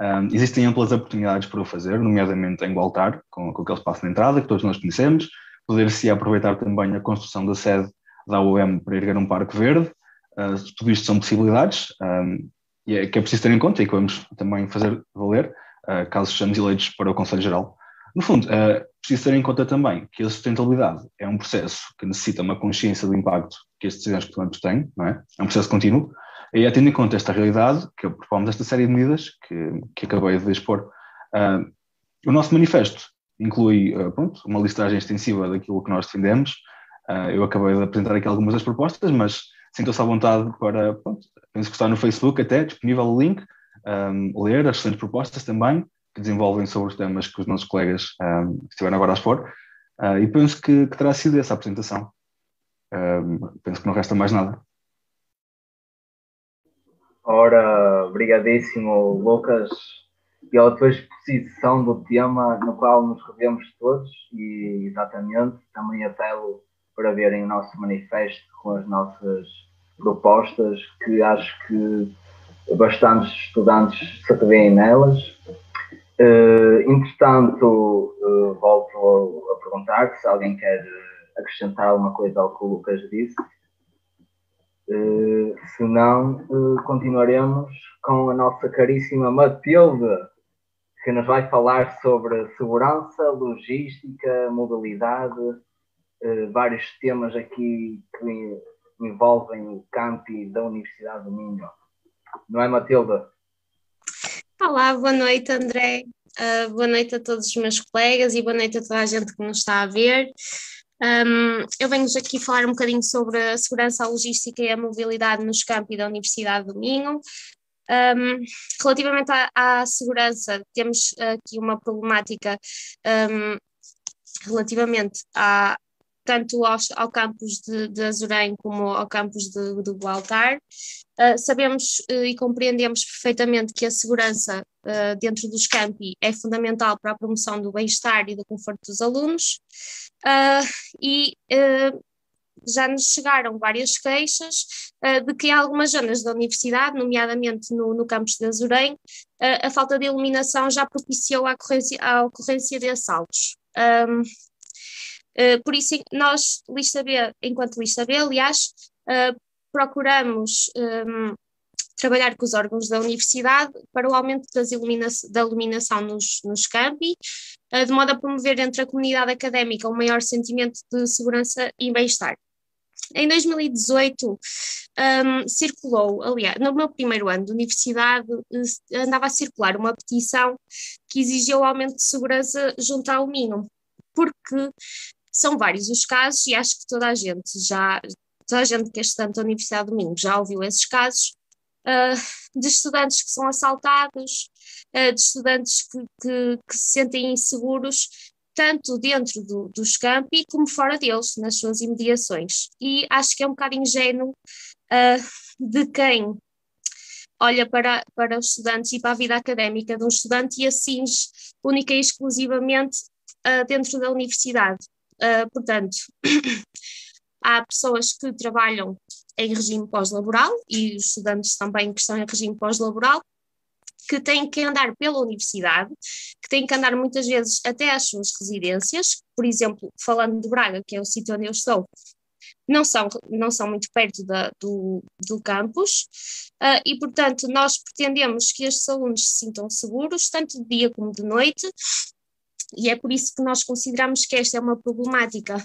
Um, existem amplas oportunidades para o fazer, nomeadamente em Gualtar, com, com aquele espaço de entrada que todos nós conhecemos, poder-se aproveitar também a construção da sede da UEM para erguer um parque verde. Uh, tudo isto são possibilidades um, e é que é preciso ter em conta e que vamos também fazer valer uh, caso sejamos eleitos para o Conselho Geral. No fundo, uh, preciso ter em conta também que a sustentabilidade é um processo que necessita uma consciência do impacto que estes decisões portanto têm, não é? É um processo contínuo. E é tendo em conta esta realidade que propomos esta série de medidas que, que acabei de expor. Uh, o nosso manifesto inclui uh, pronto, uma listagem extensiva daquilo que nós defendemos, Uh, eu acabei de apresentar aqui algumas das propostas, mas sintam-se à vontade para, penso que está no Facebook até, disponível o link, um, ler as restantes propostas também, que desenvolvem sobre os temas que os nossos colegas um, estiveram agora a expor, e penso que, que, terá sido essa a apresentação. Penso que não resta mais nada. Ora, obrigadíssimo, Lucas, pela tua exposição do tema no qual nos revemos todos, e exatamente, também apelo para verem o nosso manifesto com as nossas propostas, que acho que bastantes estudantes se revêem nelas. Uh, entretanto, uh, volto a, a perguntar se alguém quer acrescentar alguma coisa ao que o Lucas disse. Uh, se não, uh, continuaremos com a nossa caríssima Matilde, que nos vai falar sobre segurança, logística, modalidade uh, vários temas aqui que envolvem o campi da Universidade do Minho. Não é, Matilda? Olá, boa noite, André. Boa noite a todos os meus colegas e boa noite a toda a gente que nos está a ver. Um, eu venho-vos aqui falar um bocadinho sobre a segurança, a logística e a mobilidade nos campi da Universidade do Minho. Um, relativamente à, à, segurança, temos aqui uma problemática um, relativamente à, tanto ao, ao campus de, de Azurém como ao campus de, de Gualtar. Uh, sabemos uh, e compreendemos perfeitamente que a segurança uh, dentro dos campi é fundamental para a promoção do bem-estar e do conforto dos alunos e já nos chegaram várias queixas de que em algumas zonas da universidade, nomeadamente no, no campus de Azurém, a falta de iluminação já propiciou a ocorrência, a ocorrência de assaltos. Um, por isso, nós, lista B, enquanto lista B, aliás, uh, procuramos um, trabalhar com os órgãos da universidade para o aumento ilumina da iluminação nos, nos campi, uh, de modo a promover entre a comunidade académica um maior sentimento de segurança e bem-estar. Em 2018, um, circulou, aliás, no meu primeiro ano de universidade, andava a circular uma petição que exigia o aumento de segurança junto ao Minho, porque são vários os casos e acho que toda a gente já toda a gente que é estudante da Universidade do Minho já ouviu esses casos, de estudantes que são assaltados, uh, de estudantes que, que, que, se sentem inseguros, tanto dentro do, dos campi como fora deles, nas suas imediações. E acho que é um bocado ingênuo uh, de quem olha para, para os estudantes e para a vida académica de um estudante e assim única e exclusivamente uh, dentro da universidade. Uh, portanto, há pessoas que trabalham em regime pós-laboral e os estudantes também que estão em regime pós-laboral que têm que andar pela universidade, que têm que andar muitas vezes até às suas residências, por exemplo, falando de Braga, que é o sítio onde eu estou, não são, não são muito perto da, do, do campus, uh, e portanto nós pretendemos que estes alunos se sintam seguros, tanto de dia como de noite, e é por isso que nós consideramos que esta é uma problemática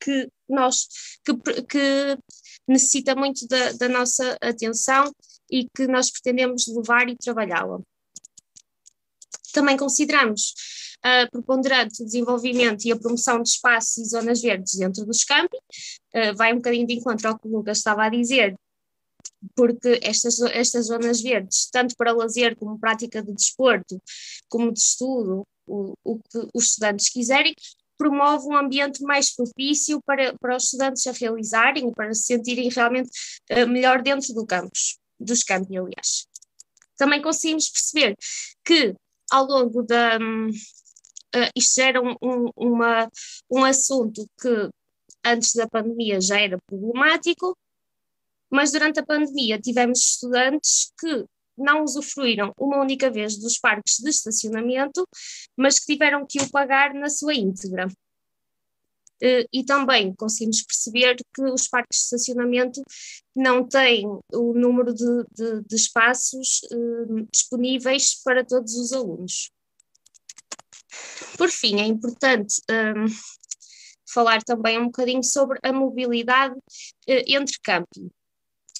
que nós que, que necessita muito da, da nossa atenção e que nós pretendemos levar e trabalhá-la. Também consideramos uh, preponderante o desenvolvimento e a promoção de espaços e zonas verdes dentro dos campos, uh, vai um bocadinho de encontro ao que o Lucas estava a dizer, porque estas, estas zonas verdes, tanto para lazer como prática de desporto, como de estudo, o, o que os estudantes quiserem, promove um ambiente mais propício para, para os estudantes a realizarem, para se sentirem realmente uh, melhor dentro do campus, dos campos, aliás. Também conseguimos perceber que ao longo da. Uh, isto era um, um, uma, um assunto que antes da pandemia já era problemático, mas durante a pandemia tivemos estudantes que não usufruíram uma única vez dos parques de estacionamento, mas que tiveram que o pagar na sua íntegra. Eh, e também conseguimos perceber que os parques de estacionamento não têm o número de, de, de espaços eh, disponíveis para todos os alunos. Por fim, é importante eh, falar também um bocadinho sobre a mobilidade entre campi.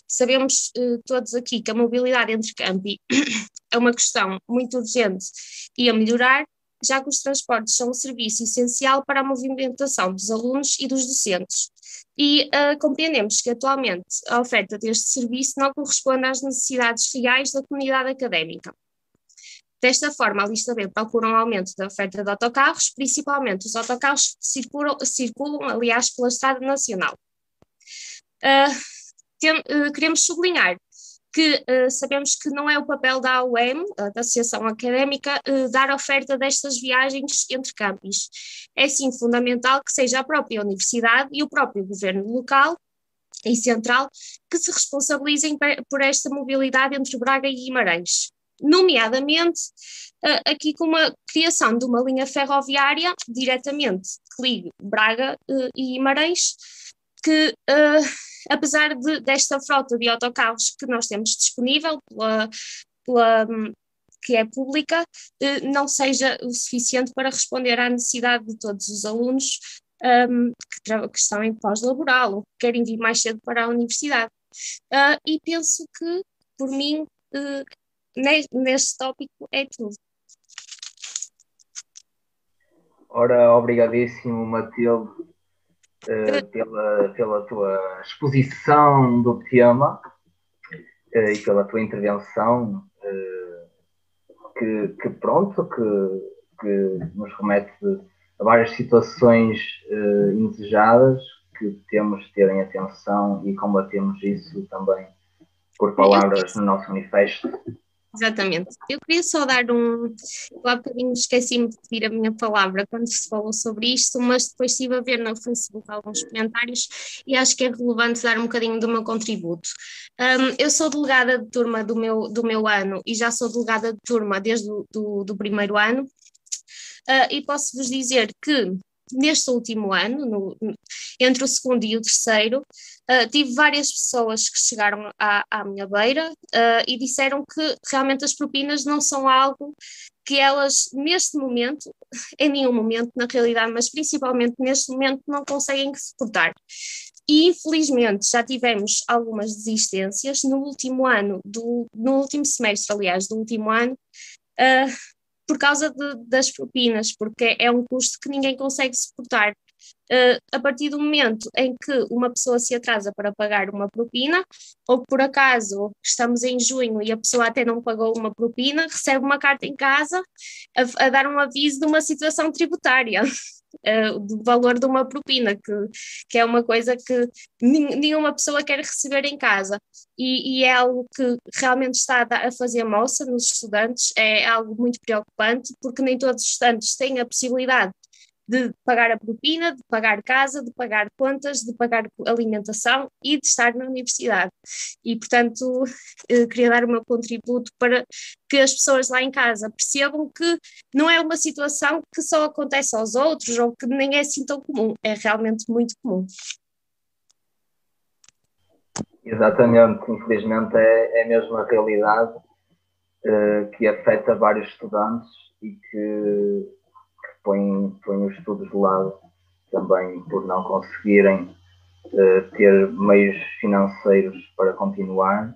Sabemos uh, todos aqui que a mobilidade entre campi [coughs] é uma questão muito urgente e a melhorar, já que os transportes são um serviço essencial para a movimentação dos alunos e dos docentes. E uh, compreendemos que atualmente a oferta deste serviço não corresponde às necessidades reais da comunidade académica. Desta forma, a lista B procura um aumento da oferta de autocarros, principalmente os autocarros que circulam, circulam aliás, pela Estrada Nacional. Uh, tem, uh, queremos sublinhar que uh, sabemos que não é o papel da AUM, da Associação Académica, uh, dar oferta destas viagens entre campos. É sim fundamental que seja a própria universidade e o próprio governo local e central que se responsabilizem por esta mobilidade entre Braga e Guimarães. Nomeadamente, uh, aqui com a criação de uma linha ferroviária diretamente que ligue Braga e Guimarães, que apesar de, desta frota de autocarros que nós temos disponível pela, pela que é pública, eh, não seja o suficiente para responder à necessidade de todos os alunos um, que, que, estão em pós-laboral ou que querem vir mais cedo para a universidade. Uh, e penso que, por mim, uh, neste tópico é tudo. Ora, obrigadíssimo, Matilde, uh, pela, pela tua exposição do tema uh, e pela tua intervenção, uh, que, que, pronto, que, que nos remete a várias situações indesejadas que temos de ter em atenção e combatemos isso também por palavras no nosso manifesto. Exatamente. Eu queria só dar um. Há bocadinho esqueci-me de pedir a minha palavra quando se falou sobre isto, mas depois estive a ver no Facebook alguns comentários e acho que é relevante dar um bocadinho do meu contributo. Um, eu sou delegada de turma do meu, do meu ano e já sou delegada de turma desde o do, do primeiro ano, uh, e posso vos dizer que neste último ano, no, entre o segundo e o terceiro, uh, tive várias pessoas que chegaram à, à minha beira uh, e disseram que realmente as propinas não são algo que elas, neste momento, [laughs] em nenhum momento na realidade, mas principalmente neste momento, não conseguem suportar. E infelizmente já tivemos algumas desistências no último ano, do, no último semestre, aliás, do último ano, uh, por causa de, das propinas, porque é um custo que ninguém consegue suportar. Uh, a partir do momento em que uma pessoa se atrasa para pagar uma propina, ou por acaso estamos em junho e a pessoa até não pagou uma propina, recebe uma carta em casa a, a dar um aviso de uma situação tributária. [laughs] Uh, do valor de uma propina, que, que é uma coisa que nenhuma pessoa quer receber em casa. E, e, é algo que realmente está a fazer moça nos estudantes, é algo muito preocupante, porque nem todos os estudantes têm a possibilidade de pagar a propina, de pagar casa, de pagar contas, de pagar alimentação e de estar na universidade. E, portanto, [laughs] eh, queria dar o meu contributo para que as pessoas lá em casa percebam que não é uma situação que só acontece aos outros ou que nem é assim tão comum, é realmente muito comum. Exatamente, infelizmente é, é mesmo a realidade uh, que afeta vários estudantes e que põem, põem os estudos de lado também por não conseguirem uh, ter meios financeiros para continuar,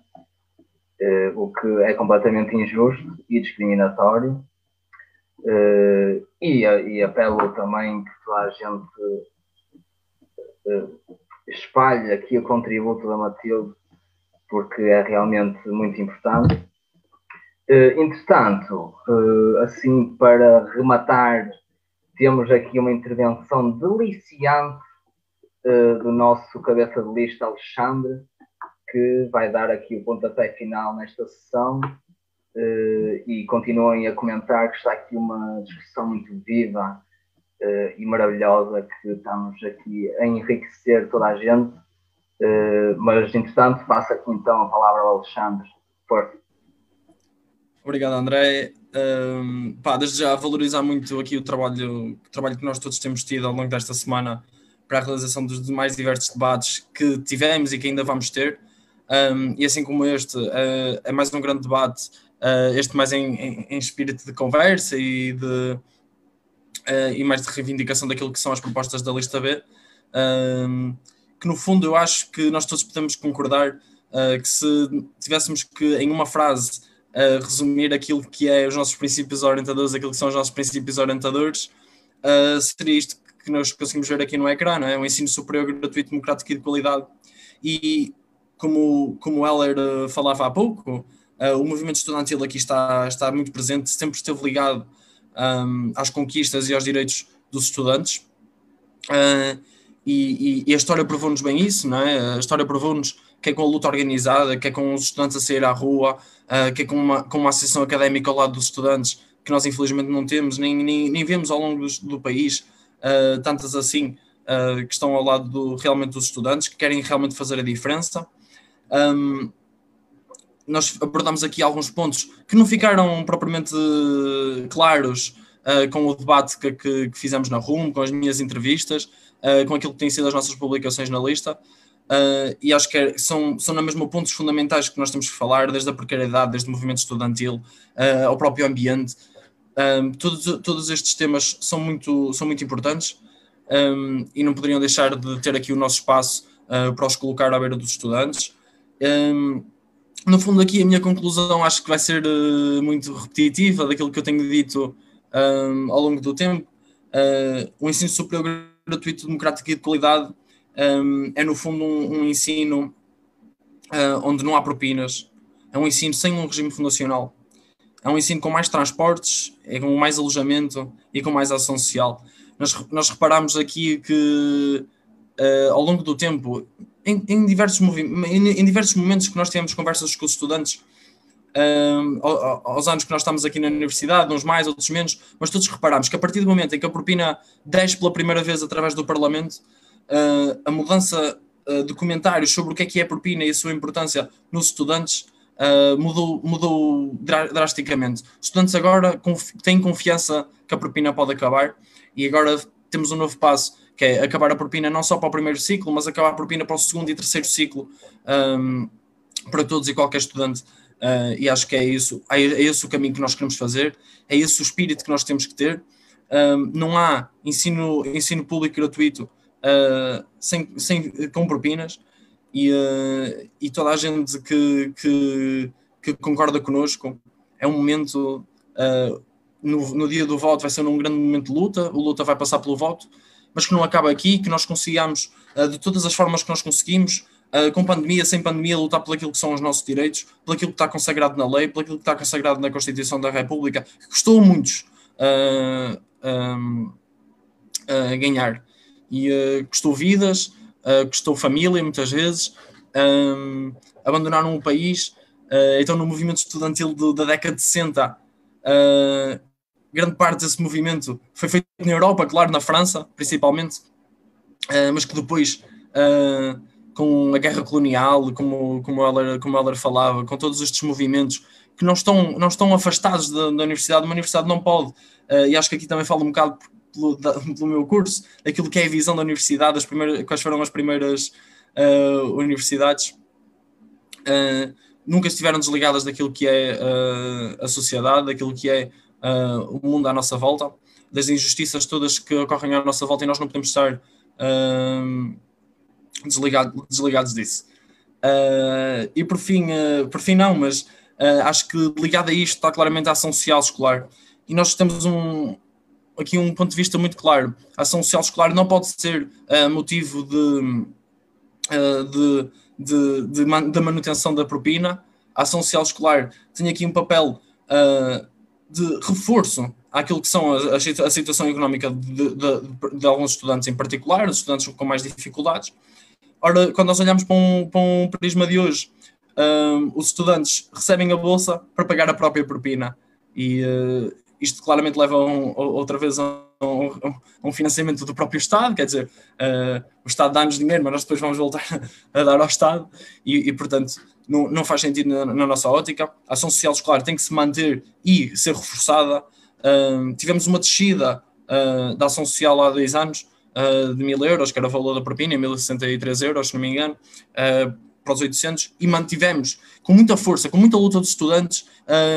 uh, o que é completamente injusto e discriminatório. Uh, e, e apelo também que toda a gente espalhe aqui o contributo da Matilde, porque é realmente muito importante. entretanto, assim para rematar temos aqui uma intervenção deliciante uh, do nosso cabeça de lista, Alexandre, que vai dar aqui o pontapé final nesta sessão. Uh, e continuem a comentar que está aqui uma discussão muito viva uh, e maravilhosa que estamos aqui a enriquecer toda a gente. mas, entretanto, passo aqui então a palavra ao Alexandre. Força. Obrigado, André. Um, pá, desde já valorizar muito aqui o trabalho, o trabalho que nós todos temos tido ao longo desta semana para a realização dos mais diversos debates que tivemos e que ainda vamos ter. Um, e assim como este, uh, é mais um grande debate, uh, este mais em, em, em, espírito de conversa e, de, uh, e mais de reivindicação daquilo que são as propostas da lista B, um, que no fundo eu acho que nós todos podemos concordar que se tivéssemos que, em uma frase, a resumir aquilo que é os nossos princípios orientadores, aquilo que são os nossos princípios orientadores, uh, seria isto que nós conseguimos ver aqui no ecrã, não é? um ensino superior, gratuito, democrático e de qualidade. E como, como Heller uh, falava há pouco, uh, o movimento estudantil aqui está, está muito presente, sempre esteve ligado um, às conquistas e aos direitos dos estudantes. Uh, e, e, e, a história provou-nos bem isso, não é? A história provou-nos que é com a luta organizada, que é com os estudantes a sair à rua, uh, que é com uma, com uma associação académica ao lado dos estudantes, que nós infelizmente não temos, nem, nem, nem vemos ao longo do, do país, uh, tantas assim, uh, que estão ao lado do, realmente dos estudantes, que querem realmente fazer a diferença. Um, nós abordamos aqui alguns pontos que não ficaram propriamente claros com o debate que, que, que, fizemos na RUM, com as minhas entrevistas, com aquilo que têm sido as nossas publicações na lista. Uh, e acho que é, são, são na mesma pontos fundamentais que nós temos que falar, desde a precariedade, desde o movimento estudantil, uh, ao próprio ambiente. Um, todos, todos estes temas são muito, são muito importantes um, e não poderiam deixar de ter aqui o nosso espaço uh, para os colocar à beira dos estudantes. Um, no fundo, aqui a minha conclusão acho que vai ser muito repetitiva daquilo que eu tenho dito ao longo do tempo. o ensino superior gratuito, democrático e de qualidade um, é no fundo um, um ensino uh, onde não há propinas, é um ensino sem um regime fundacional, é um ensino com mais transportes, é com mais alojamento e com mais ação social. Nós, nós reparamos aqui que uh, ao longo do tempo, em, em diversos em, em, diversos momentos que nós tivemos conversas com os estudantes, um, aos anos que nós estamos aqui na universidade, uns mais, outros menos, mas todos reparamos que a partir do momento em que a propina desce pela primeira vez através do Parlamento, uh, a mudança uh, de comentários sobre o que é que é propina e a sua importância nos estudantes uh, mudou, mudou drasticamente. Estudantes agora têm confiança que a propina pode acabar e agora temos um novo passo que é acabar a propina não só para o primeiro ciclo, mas acabar a propina para o segundo e terceiro ciclo um, para todos e qualquer estudante. Uh, e acho que é isso, é, é esse o caminho que nós queremos fazer, é esse o espírito que nós temos que ter. Um, não há ensino, ensino público gratuito uh, sem, sem, com propinas e, uh, e toda a gente que, que, que, concorda connosco é um momento uh, no, no, dia do voto vai ser um grande momento de luta, o luta vai passar pelo voto, mas que não acaba aqui, que nós consigamos, de todas as formas que nós conseguimos, com pandemia, sem pandemia, lutar por aquilo que são os nossos direitos, por aquilo que está consagrado na lei, por aquilo que está consagrado na Constituição da República, que custou muitos a ganhar. E custou vidas, custou família, muitas vezes, abandonaram o país. então, no movimento estudantil de, da década de 60, grande parte desse movimento foi feito na Europa, claro, na França, principalmente, mas que depois com a guerra colonial, como, como, ela, como ela falava, com todos estes movimentos que não estão, não estão afastados da, da universidade, uma universidade não pode, uh, e acho que aqui também falo um bocado pelo, da, pelo meu curso, daquilo que é a visão da universidade, as primeiras, quais foram as primeiras uh, universidades, uh, nunca estiveram desligadas daquilo que é a sociedade, daquilo que é o mundo à nossa volta, das injustiças todas que ocorrem à nossa volta e nós não podemos estar desligado, desligados disso. Uh, e por fim, uh, por fim não, mas uh, acho que ligado a isto está claramente a ação social escolar. E nós temos um, aqui um ponto de vista muito claro. A ação social escolar não pode ser motivo de, de, de, de, man, de, manutenção da propina. A ação social escolar tem aqui um papel de reforço àquilo que são a, a situação económica de, de, alguns estudantes em particular, os estudantes com mais dificuldades, Ora, quando nós olhamos para um, para um prisma de hoje, os estudantes recebem a bolsa para pagar a própria propina. E uh, isto claramente leva um, outra vez a um, um, financiamento do próprio Estado, quer dizer, uh, o Estado dá-nos dinheiro, mas nós depois vamos voltar [laughs] a dar ao Estado, e, e portanto não, não, faz sentido na, na, nossa ótica. A ação social escolar tem que se manter e ser reforçada. Uh, tivemos uma descida uh, da ação social há dois anos, de 1000 euros, que era o valor da propina, 1063 euros, se não me engano, para os 800, e mantivemos com muita força, com muita luta dos estudantes,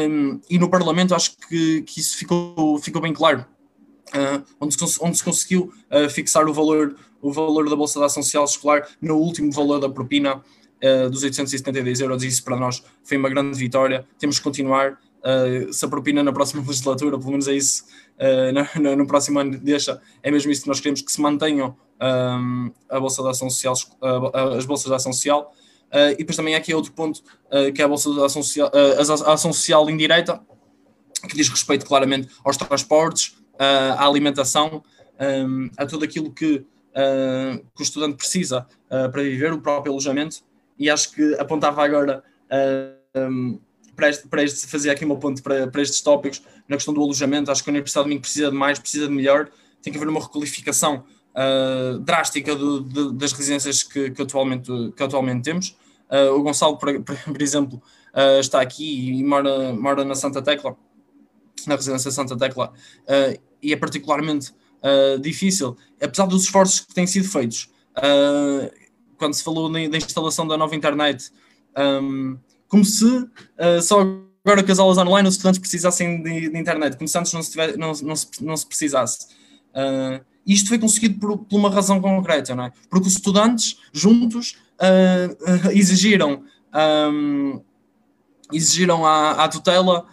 um, e no Parlamento acho que, que isso ficou, ficou bem claro. Uh, onde, se, onde se conseguiu uh, fixar o valor, o valor da Bolsa de Ação Social Escolar no último valor da propina uh, dos 872 euros, e isso para nós foi uma grande vitória. Temos que continuar. se a propina na próxima [laughs] legislatura, pelo menos é isso uh, no, no, próximo ano deixa, é mesmo isso que nós queremos, que se mantenham um, a Bolsa de Ação Social, as bolsas de ação social. Uh, e depois também aqui outro ponto, que é a Bolsa Ação Social, a ação social indireita, que diz respeito claramente aos transportes, à alimentação, um, a tudo aquilo que, que o estudante precisa para viver, o próprio alojamento, e acho que apontava agora um, para, este, para este, fazer aqui uma ponte para, para estes tópicos, na questão do alojamento, acho que a Universidade de precisa de mais, precisa de melhor, tem que haver uma requalificação uh, drástica do, de, das residências que, que, atualmente, que atualmente temos. Uh, o Gonçalo, por, por [laughs] exemplo, uh, está aqui e mora, mora na Santa Tecla, na residência Santa Tecla, e é particularmente difícil, apesar dos esforços que têm sido feitos. quando se falou da instalação da nova internet, um, como se só agora que as aulas online os estudantes precisassem de, de internet, como se antes não se, tiver, não, não se, não se precisasse. Uh, isto foi conseguido por, por, uma razão concreta, não é? Porque os estudantes juntos uh, exigiram, um, exigiram à, à tutela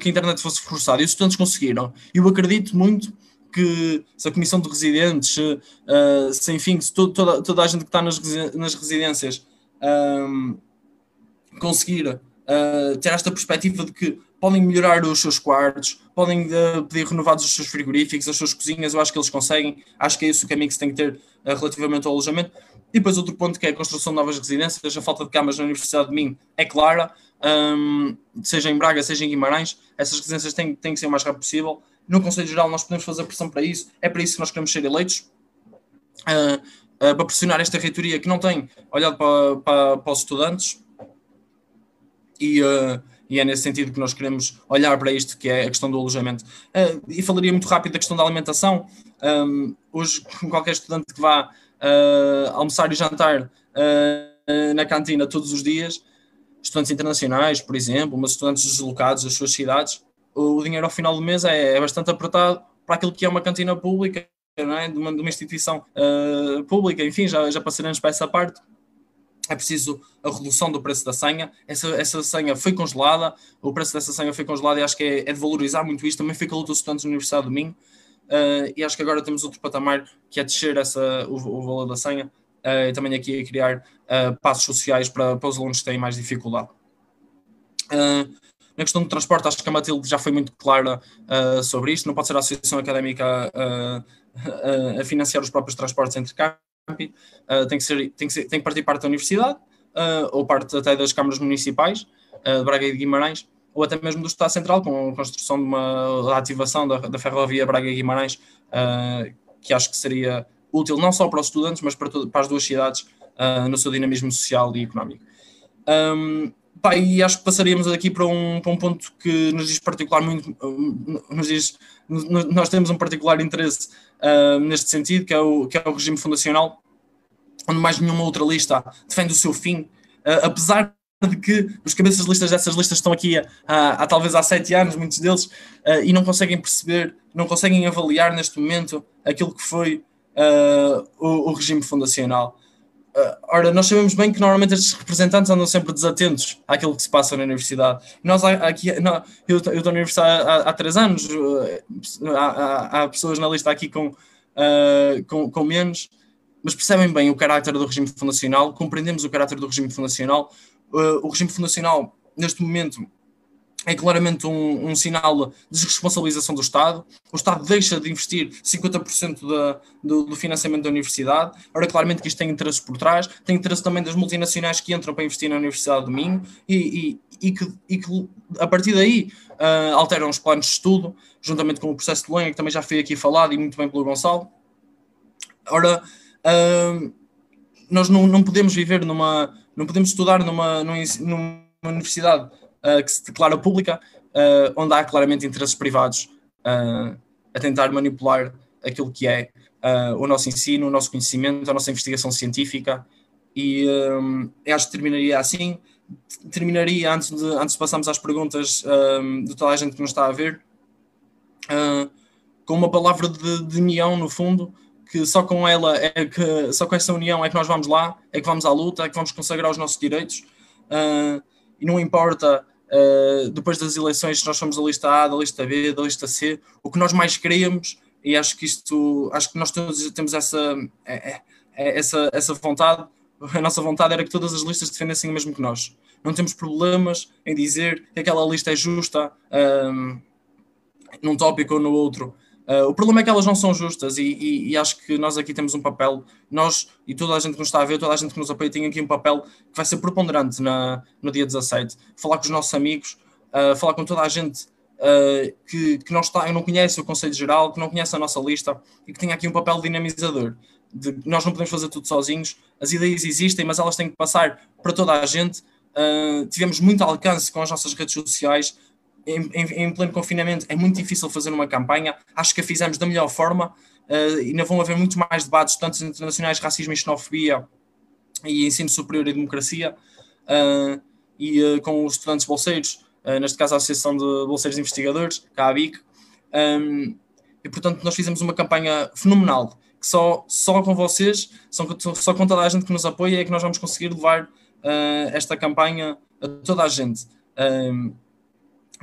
que a internet fosse forçada e os estudantes conseguiram. Eu acredito muito que se a comissão de residentes, uh, se enfim, se toda, toda a gente que está nas, nas residências um, conseguir uh, ter esta perspectiva de que podem melhorar os seus quartos, podem uh, pedir renovados os seus frigoríficos, as suas cozinhas, eu acho que eles conseguem, acho que é esse o caminho que se tem que ter uh, relativamente ao alojamento. E depois outro ponto que é a construção de novas residências, a falta de camas na Universidade de Minho é clara, um, seja em Braga, seja em Guimarães, essas residências têm, têm que ser o mais rápido possível. No Conselho Geral nós podemos fazer pressão para isso, é para isso que nós queremos ser eleitos, uh, para pressionar esta reitoria que não tem olhado para, para, para os estudantes, e, uh, e é nesse sentido que nós queremos olhar para isto, que é a questão do alojamento. Uh, e falaria muito rápido da questão da alimentação. Um, hoje, qualquer estudante que vá uh, almoçar e jantar na cantina todos os dias, estudantes internacionais, por exemplo, mas estudantes deslocados das suas cidades, o dinheiro ao final do mês é, é bastante apertado para aquilo que é uma cantina pública, é? de, uma, de uma instituição uh, pública, enfim, já, já passaremos para essa parte é preciso a redução do preço da senha. Essa, essa senha foi congelada, o preço dessa senha foi congelado e acho que é, é de valorizar muito isto. Também foi com a luta dos estudantes da Universidade do Minho. uh, e acho que agora temos outro patamar que é descer essa, o, o valor da senha uh, e também aqui a criar uh, passos sociais para, para os alunos que têm mais dificuldade. na questão do transporte, acho que a Matilde já foi muito clara sobre isto, não pode ser a Associação Académica a financiar os próprios transportes entre campi, tem, que ser, tem, que ser, tem que partir parte da universidade, ou parte até das câmaras municipais, de Braga e de Guimarães, ou até mesmo do Estado Central, com a construção de uma ativação da, da ferrovia Braga-Guimarães, uh, que acho que seria útil não só para os estudantes, mas para, para as duas cidades uh, no seu dinamismo social e económico. Um, pá, e acho que passaríamos aqui para um, para um ponto que nos diz particularmente, nos diz, nós temos um particular interesse uh, neste sentido, que é, o, que é o regime fundacional, onde mais nenhuma outra lista defende o seu fim, apesar de que os cabeças de listas dessas listas estão aqui há, há, há talvez há sete anos, muitos deles, uh, e não conseguem perceber, não conseguem avaliar neste momento aquilo que foi uh, o, o, regime fundacional. Uh, ora, nós sabemos bem que normalmente estes representantes andam sempre desatentos àquilo que se passa na universidade. Nós aqui, não, eu, estou na universidade há, há três anos, há, há, pessoas na lista aqui com, com, com menos, mas percebem bem o caráter do regime fundacional, compreendemos o caráter do regime fundacional, uh, o regime fundacional, neste momento, é claramente um, um, sinal de desresponsabilização do Estado. O Estado deixa de investir 50% da, do, do, financiamento da universidade. Ora, claramente que isto tem interesses por trás, tem interesse também das multinacionais que entram para investir na Universidade do Minho e, e, e, que, e que, a partir daí, uh, alteram os planos de estudo, juntamente com o processo de Bolonha, que também já foi aqui falado e muito bem pelo Gonçalo. Ora, uh, nós não, não podemos viver numa não podemos estudar numa, numa universidade uh, que se declara pública, uh, onde há claramente interesses privados uh, a tentar manipular aquilo que é o nosso ensino, o nosso conhecimento, a nossa investigação científica. E um, acho que terminaria assim. Terminaria, antes de, antes de passarmos às perguntas um, de toda a gente que nos está a ver, com uma palavra de, de união, no fundo, que só com ela é que só com essa união é que nós vamos lá, é que vamos à luta, é que vamos consagrar os nossos direitos uh, e não importa uh, depois das eleições nós somos da lista A, da lista B, da lista C, o que nós mais queremos e acho que isto, acho que nós todos temos essa, é, é, essa, essa vontade, a nossa vontade era que todas as listas defendessem o mesmo que nós. Não temos problemas em dizer que aquela lista é justa um, ah, num tópico ou no outro. Uh, o problema é que elas não são justas e, e, e, acho que nós aqui temos um papel, nós e toda a gente que nos está a ver, toda a gente que nos apoia, tem aqui um papel que vai ser preponderante na, no dia 17. Falar com os nossos amigos, uh, falar com toda a gente uh, que, que não, está, não conhece o Conselho Geral, que não conhece a nossa lista e que tem aqui um papel dinamizador. De, nós não podemos fazer tudo sozinhos, as ideias existem, mas elas têm que passar para toda a gente. tivemos muito alcance com as nossas redes sociais, em, em, em, pleno confinamento é muito difícil fazer uma campanha. Acho que a fizemos da melhor forma. Uh, ainda vão haver muito mais debates, tanto internacionais, racismo e xenofobia e ensino superior e democracia, uh, e uh, com os estudantes bolseiros, neste caso a Associação de Bolseiros Investigadores, a ABIC. Um, e portanto, nós fizemos uma campanha fenomenal, que só, só com vocês, só, só com toda a gente que nos apoia, é que nós vamos conseguir levar esta campanha a toda a gente. Um,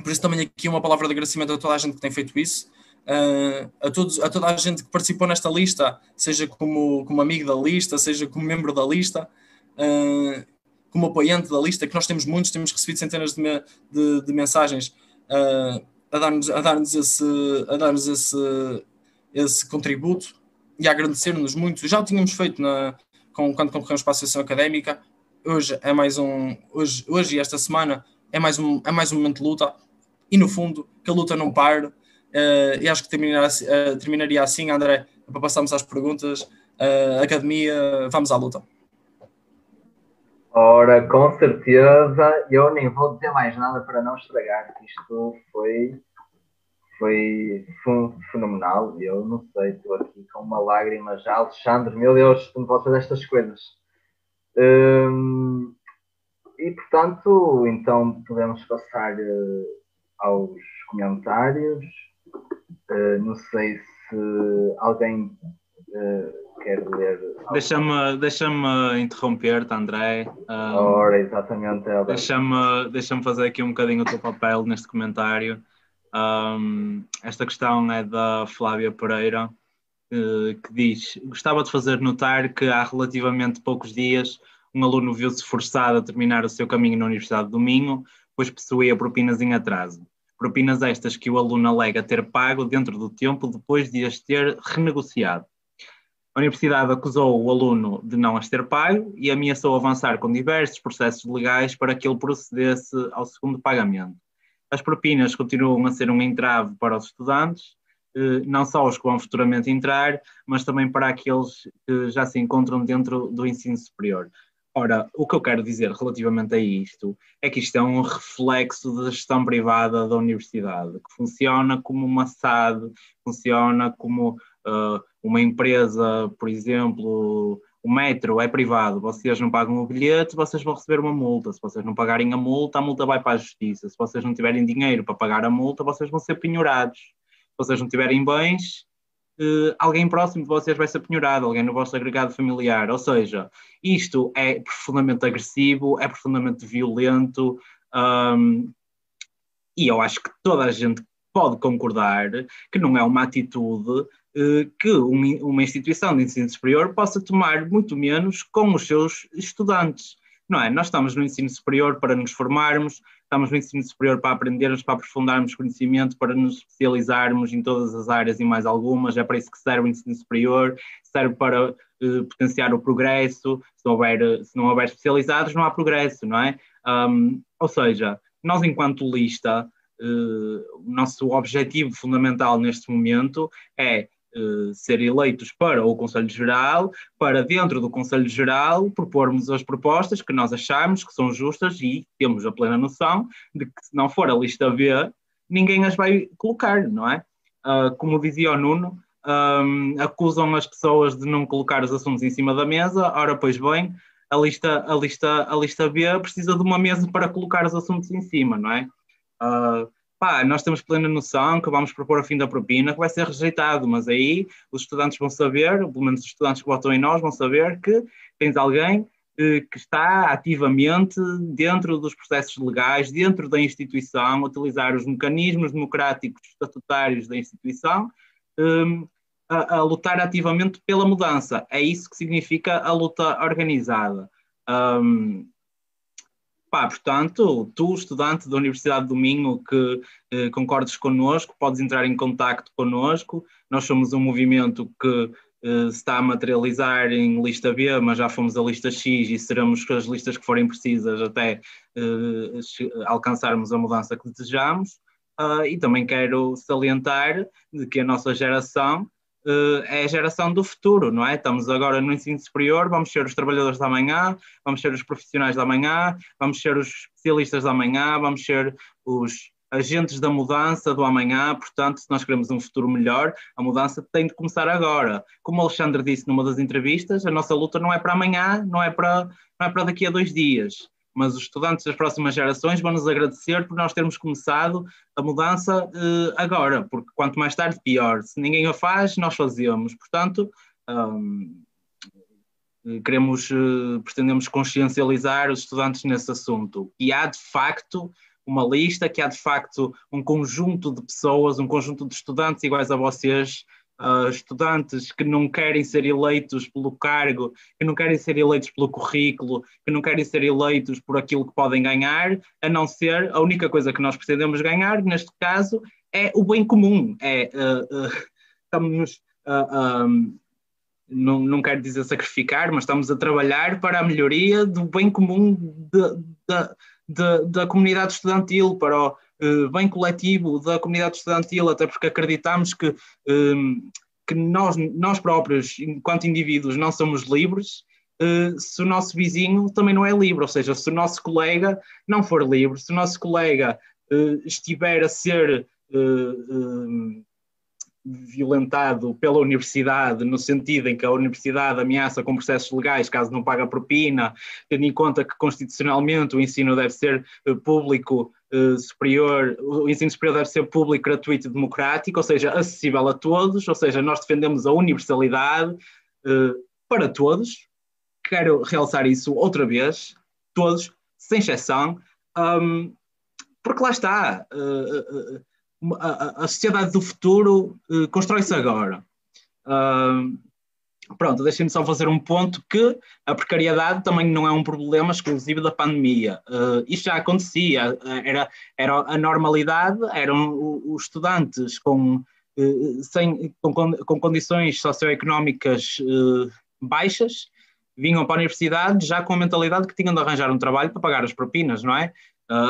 por isso também aqui uma palavra de agradecimento a toda a gente que tem feito isso, uh, a, todos, a toda a gente que participou nesta lista, seja como, como amigo da lista, seja como membro da lista, uh, como apoiante da lista, que nós temos muitos, temos recebido centenas de, me, de, de mensagens uh, a dar-nos a dar esse, a dar esse, esse contributo e a agradecer-nos muito. Já o tínhamos feito na, com, quando concorremos para a Associação Académica, hoje é mais um, hoje, hoje esta semana é mais um, é mais um momento de luta e no fundo que a luta não pare. Uh, e acho que uh, terminaria assim, André, para passarmos às perguntas. Uh, academia, vamos à luta. Ora, com certeza, eu nem vou dizer mais nada para não estragar, isto foi, foi fenomenal. Eu não sei, estou aqui com uma lágrima já. Alexandre, meu Deus, não posso fazer estas coisas. Hum, e portanto, então podemos passar uh, aos comentários. Uh, não sei se alguém uh, quer ler. Deixa-me deixa interromper-te, André. Um, Ora, exatamente. Deixa-me deixa fazer aqui um bocadinho o teu papel neste comentário. Um, esta questão é da Flávia Pereira, uh, que diz: Gostava de fazer notar que há relativamente poucos dias um aluno viu-se forçado a terminar o seu caminho na Universidade do Minho, pois possuía propinas em atraso. Propinas estas que o aluno alega ter pago dentro do tempo depois de as ter renegociado. A Universidade acusou o aluno de não as ter pago e ameaçou avançar com diversos processos legais para que ele procedesse ao segundo pagamento. As propinas continuam a ser um entrave para os estudantes, eh, não só os que vão futuramente entrar, mas também para aqueles que já se encontram dentro do ensino superior. Ora, o que eu quero dizer relativamente a isto é que isto é um reflexo da gestão privada da universidade, que funciona como uma SAD, funciona como uh, uma empresa, por exemplo, o metro é privado, vocês não pagam o bilhete, vocês vão receber uma multa. Se vocês não pagarem a multa, a multa vai para a justiça. Se vocês não tiverem dinheiro para pagar a multa, vocês vão ser penhorados. Se vocês não tiverem bens, uh, alguém próximo de vocês vai ser penhorado, alguém no vosso agregado familiar. Ou seja, isto é profundamente agressivo, é profundamente violento, um, e eu acho que toda a gente pode concordar que não é uma atitude uh, que uma instituição de ensino superior possa tomar muito menos com os seus estudantes. Não é? Nós estamos no ensino superior para nos formarmos, estamos no ensino superior para aprendermos, para aprofundarmos conhecimento, para nos especializarmos em todas as áreas e mais algumas, é para isso que serve o ensino superior, serve para uh, potenciar o progresso, se não, houver, se não houver especializados não há progresso, não é? Um, ou seja, nós enquanto lista, uh, o nosso objetivo fundamental neste momento é Uh, ser eleitos para o Conselho Geral, para dentro do Conselho Geral propormos as propostas que nós achamos que são justas e temos a plena noção de que se não for a lista B, ninguém as vai colocar, não é? Uh, como dizia o Nuno, um, acusam as pessoas de não colocar os assuntos em cima da mesa, ora pois bem, a lista, a lista, a lista B precisa de uma mesa para colocar os assuntos em cima, não é? Uh, pá, nós temos plena noção que vamos propor a fim da propina, que vai ser rejeitado, mas aí os estudantes vão saber, pelo menos os estudantes que votam em nós vão saber que tens alguém eh, que está ativamente dentro dos processos legais, dentro da instituição, utilizar os mecanismos democráticos estatutários da instituição, um, a, a, lutar ativamente pela mudança. É isso que significa a luta organizada. Um, Pá, portanto, tu, estudante da Universidade do Minho, que eh, concordes connosco, podes entrar em contato connosco. Nós somos um movimento que eh, está a materializar em lista B, mas já fomos a lista X e seremos as listas que forem precisas até eh, alcançarmos a mudança que desejamos. Uh, e também quero salientar de que a nossa geração uh, é a geração do futuro, não é? Estamos agora no ensino superior, vamos ser os trabalhadores da manhã, vamos ser os profissionais da manhã, vamos ser os especialistas da manhã, vamos ser os agentes da mudança do amanhã, portanto, se nós queremos um futuro melhor, a mudança tem de começar agora. Como o Alexandre disse numa das entrevistas, a nossa luta não é para amanhã, não é para, não é para daqui a dois dias mas os estudantes das próximas gerações vão nos agradecer por nós termos começado a mudança uh, agora, porque quanto mais tarde, pior. Se ninguém a faz, nós fazemos. Portanto, um, queremos, uh, pretendemos consciencializar os estudantes nesse assunto. E há, de facto, uma lista, que há, de facto, um conjunto de pessoas, um conjunto de estudantes iguais a vocês, uh, estudantes que não querem ser eleitos pelo cargo, que não querem ser eleitos pelo currículo, que não querem ser eleitos por aquilo que podem ganhar, a não ser a única coisa que nós pretendemos ganhar, neste caso, é o bem comum. É, uh, uh, estamos um, não, não quero dizer sacrificar, mas estamos a trabalhar para a melhoria do bem comum de, de, de, da comunidade estudantil, para o bem coletivo da comunidade estudantil, até porque acreditamos que, um, que nós, nós próprios, enquanto indivíduos, não somos livres. Uh, se o nosso vizinho também não é livre, ou seja, se o nosso colega não for livre, se o nosso colega estiver a ser violentado pela universidade, no sentido em que a universidade ameaça com processos legais caso não pague a propina, tendo em conta que constitucionalmente o ensino deve ser eh, público uh, superior, o ensino superior deve ser público, gratuito e democrático, ou seja, acessível a todos, ou seja, nós defendemos a universalidade uh, para todos. Quero realçar isso outra vez, todos, sem exceção, um, porque lá está. Uh, a, a sociedade do futuro constrói-se agora. Uh, pronto, deixem-me só fazer um ponto que a precariedade também não é um problema exclusivo da pandemia. Uh, isto já acontecia, era, era a normalidade, eram os estudantes com, sem, com, com condições socioeconómicas baixas, vinham para a universidade já com a mentalidade que tinham de arranjar um trabalho para pagar as propinas, não é?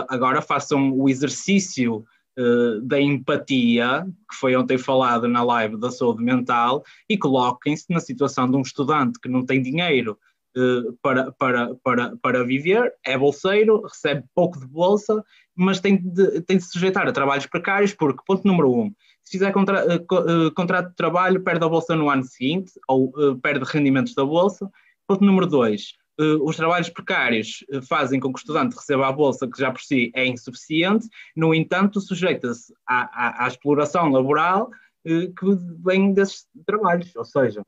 agora façam o exercício eh, da empatia, que foi ontem falado na live da saúde mental, e coloquem-se na situação de um estudante que não tem dinheiro uh, para, para, para, para viver, é bolseiro, recebe pouco de bolsa, mas tem de, tem de se sujeitar a trabalhos precários, porque, ponto número um, se fizer contra, uh, contrato de trabalho, perde a bolsa no ano seguinte, ou perde rendimentos da bolsa. Ponto número dois, os trabalhos precários eh, fazem com que o estudante receba a bolsa, que já por si é insuficiente, no entanto, sujeita-se à, à, à, exploração laboral eh, que vem desses trabalhos, ou seja,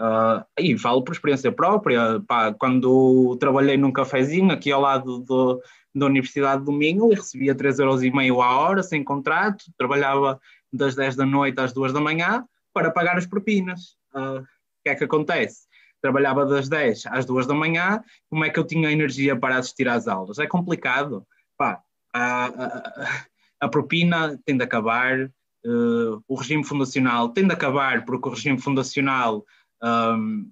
uh, e falo por experiência própria, pá, quando trabalhei num cafezinho aqui ao lado do, da Universidade do Minho e recebia 3,5€ a hora, sem contrato, trabalhava das 10 da noite às 2 da manhã para pagar as propinas. Uh, o que é que acontece? Trabalhava das 10 às 2 da manhã, como é que eu tinha energia para assistir às aulas? É complicado. Pá, a, a, a propina tem de acabar, uh, o regime fundacional tem de acabar, porque o regime fundacional um,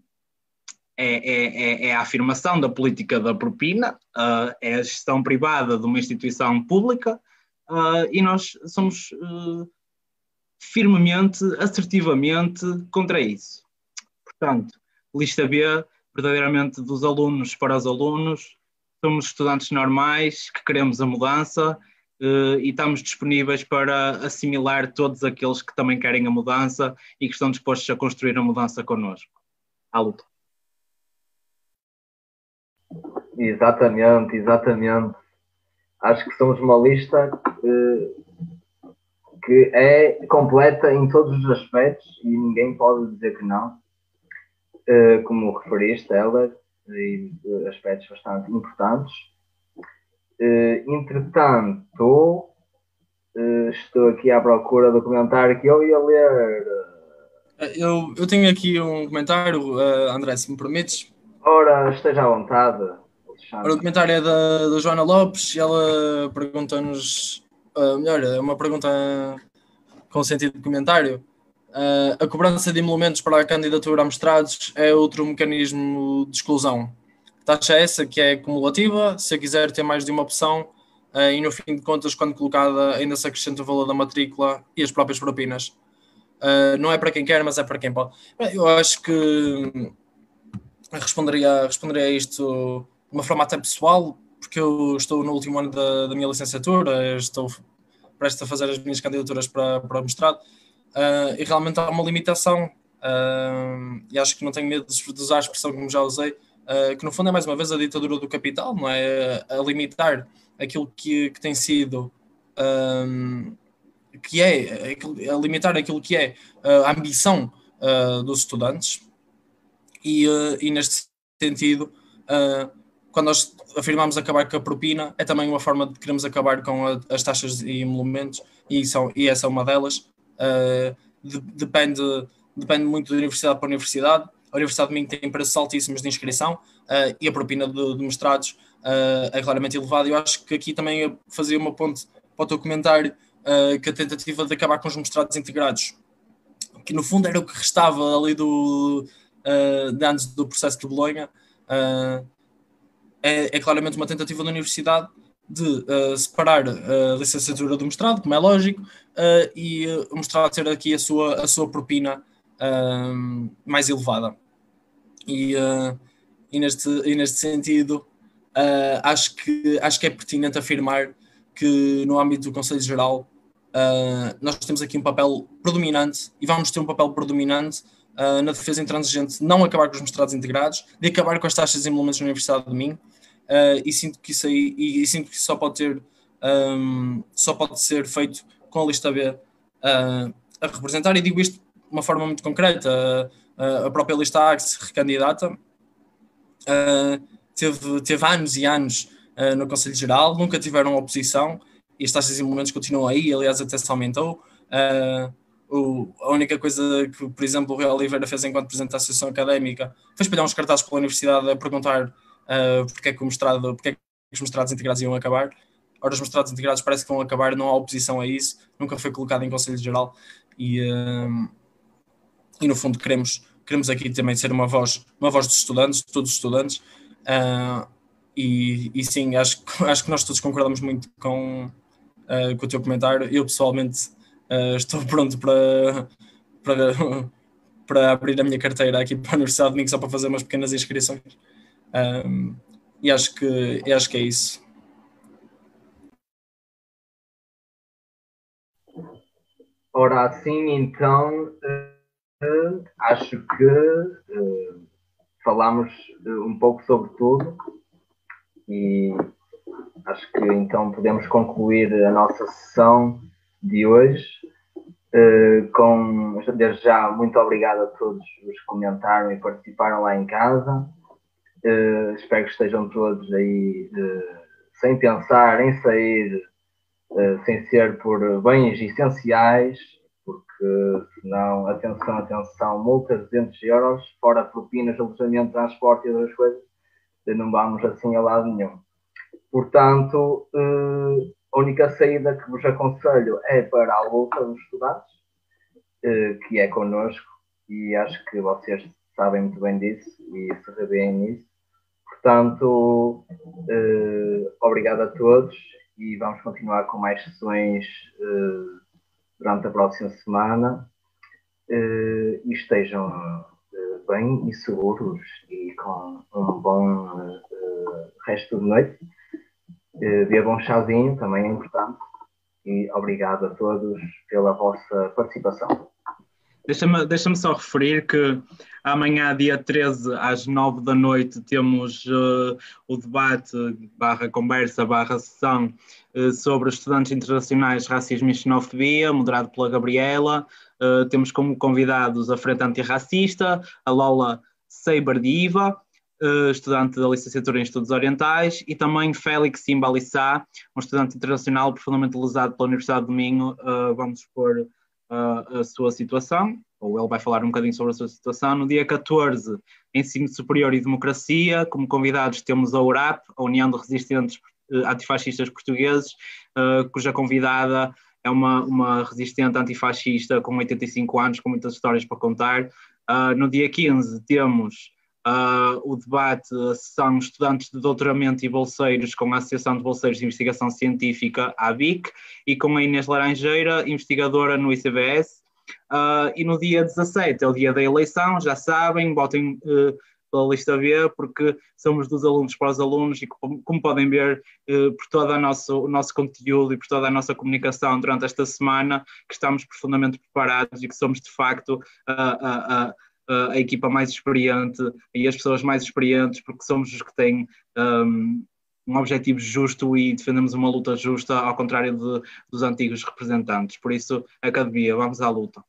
é, é, é, é, a afirmação da política da propina, uh, é a gestão privada de uma instituição pública, uh, e nós somos firmemente, assertivamente contra isso. Portanto, lista B, verdadeiramente dos alunos para os alunos. Somos estudantes normais que queremos a mudança uh, e estamos disponíveis para assimilar todos aqueles que também querem a mudança e que estão dispostos a construir a mudança connosco. À luta. Exatamente, exatamente. Acho que somos uma lista que, que é completa em todos os aspectos e ninguém pode dizer que não uh, como referiste, Heller, e uh, aspectos bastante importantes. Uh, entretanto, estou aqui à procura do comentário que eu ia ler. Eu, eu tenho aqui um comentário, André, se me permites. Ora, esteja à vontade. Ora, o comentário é da, da Joana Lopes e ela pergunta-nos, uh, melhor, é uma pergunta com sentido de comentário. Uh, a cobrança de emolumentos para a candidatura a mestrados é outro mecanismo de exclusão. taxa essa que é cumulativa, se quiser ter mais de uma opção, uh, e no fim de contas, quando colocada, ainda se acrescenta o valor da matrícula e as próprias propinas. Uh, não é para quem quer, mas é para quem pode. Eu acho que responderia, responderia a isto de uma forma até pessoal, porque eu estou no último ano da, da minha licenciatura, estou prestes a fazer as minhas candidaturas para, para o mestrado, uh, e realmente há uma limitação, uh, e acho que não tenho medo de usar a expressão como já usei, uh, que no fundo é mais uma vez a ditadura do capital, não é? A limitar aquilo que, que tem sido. que é a limitar aquilo que é a ambição dos estudantes, e, e neste sentido, quando nós afirmamos acabar com a propina, é também uma forma de queremos acabar com a, as taxas e emolumentos, e, são, e essa é uma delas. Uh, de, depende, depende muito de universidade para universidade. A Universidade de Minho tem preços altíssimos de inscrição uh, e a propina de, de mestrados uh, é claramente elevada. Eu acho que aqui também fazia uma ponte para o teu comentário que a tentativa de acabar com os mestrados integrados, que no fundo era o que restava ali do, de antes do processo de Bolonha, é, é claramente uma tentativa da universidade de uh, separar a licenciatura do mestrado, como é lógico, uh, e uh, mostrar ter aqui a sua, a sua propina mais elevada. E, e, neste, e neste sentido, acho, que, acho que é pertinente afirmar que no âmbito do Conselho Geral nós temos aqui um papel predominante e vamos ter um papel predominante na defesa intransigente não acabar com os mestrados integrados, de acabar com as taxas de emolumentos na Universidade de Minho, uh, e sinto que isso aí, e, e, sinto que só pode ter um, só pode ser feito com a lista B uh, a representar, e digo isto de uma forma muito concreta, uh, a própria lista A que se recandidata teve, teve anos e anos no Conselho Geral, nunca tiveram oposição, e as taxas de emolumentos continuam aí, aliás, até se aumentou. O, a única coisa que, por exemplo, o Real Oliveira fez enquanto presidente da Associação Académica foi espalhar uns cartazes pela universidade a perguntar uh, porque, é que o mestrado, porque é que os mestrados integrados iam acabar. Ora, os mestrados integrados parece que vão acabar, não há oposição a isso, nunca foi colocado em Conselho Geral e, uh, e no fundo queremos, queremos aqui também ser uma voz, uma voz dos estudantes, de todos os estudantes, uh, e, e sim, acho, [laughs] acho que nós todos concordamos muito com, uh, com o teu comentário. Eu pessoalmente estou [laughs] pronto para, para, [laughs] para abrir a minha carteira aqui para a Universidade de Domingo só para fazer umas pequenas inscrições. Um, e acho que, acho que é isso. Ora, assim, então, uh, acho que uh, falámos um pouco sobre tudo e acho que então podemos concluir a nossa sessão de hoje. Uh, com, desde já, muito obrigado a todos os que comentaram e participaram lá em casa. Uh, espero que estejam todos aí uh, sem pensar em sair, sem ser por bens essenciais, porque senão, atenção, atenção, multas de 200 euros, fora propinas, alojamento, transporte e outras coisas, não vamos assim a lado nenhum. Portanto, a única saída que vos aconselho é para a luta dos estudantes, que é connosco, e acho que vocês sabem muito bem disso e se revêem nisso. Portanto, eh, obrigado a todos e vamos continuar com mais sessões durante a próxima semana. E estejam bem e seguros e com um bom resto de noite. Bebam um chazinho, também é importante. E obrigado a todos pela vossa participação. Deixa-me deixa só referir que amanhã, dia 13, às 9 da noite, temos uh, o debate, barra conversa, barra sessão uh, sobre estudantes internacionais, racismo e xenofobia, moderado pela Gabriela. Uh, temos como convidados a Frente Antirracista, a Lola Seibardiva, uh, estudante da licenciatura em Estudos Orientais, e também Félix Simbalissá, um estudante internacional profundamente lesado pela Universidade de Minho. vamos expor uh, a sua situação, ou ele vai falar um bocadinho sobre a sua situação. No dia 14, Ensino Superior e Democracia, como convidados temos a URAP, a União de Resistentes uh, Antifascistas Portugueses, uh, cuja convidada é uma, uma resistente antifascista com 85 anos, com muitas histórias para contar. Uh, no dia 15 temos uh, o debate, a sessão Estudantes de Doutoramento e Bolseiros com a Associação de Bolseiros de Investigação Científica, a ABIC, e com a Inês Laranjeira, investigadora no ICBS. Uh, e no dia 17 é o dia da eleição, já sabem, votem uh, pela lista B, porque somos dos alunos para os alunos e, como, como podem ver, uh, por todo a nosso, o nosso conteúdo e por toda a nossa comunicação durante esta semana, que estamos profundamente preparados e que somos, de facto, a uh, a equipa mais experiente e as pessoas mais experientes, porque somos os que têm um, um objetivo justo e defendemos uma luta justa, ao contrário de, dos antigos representantes. Por isso, academia, vamos à luta.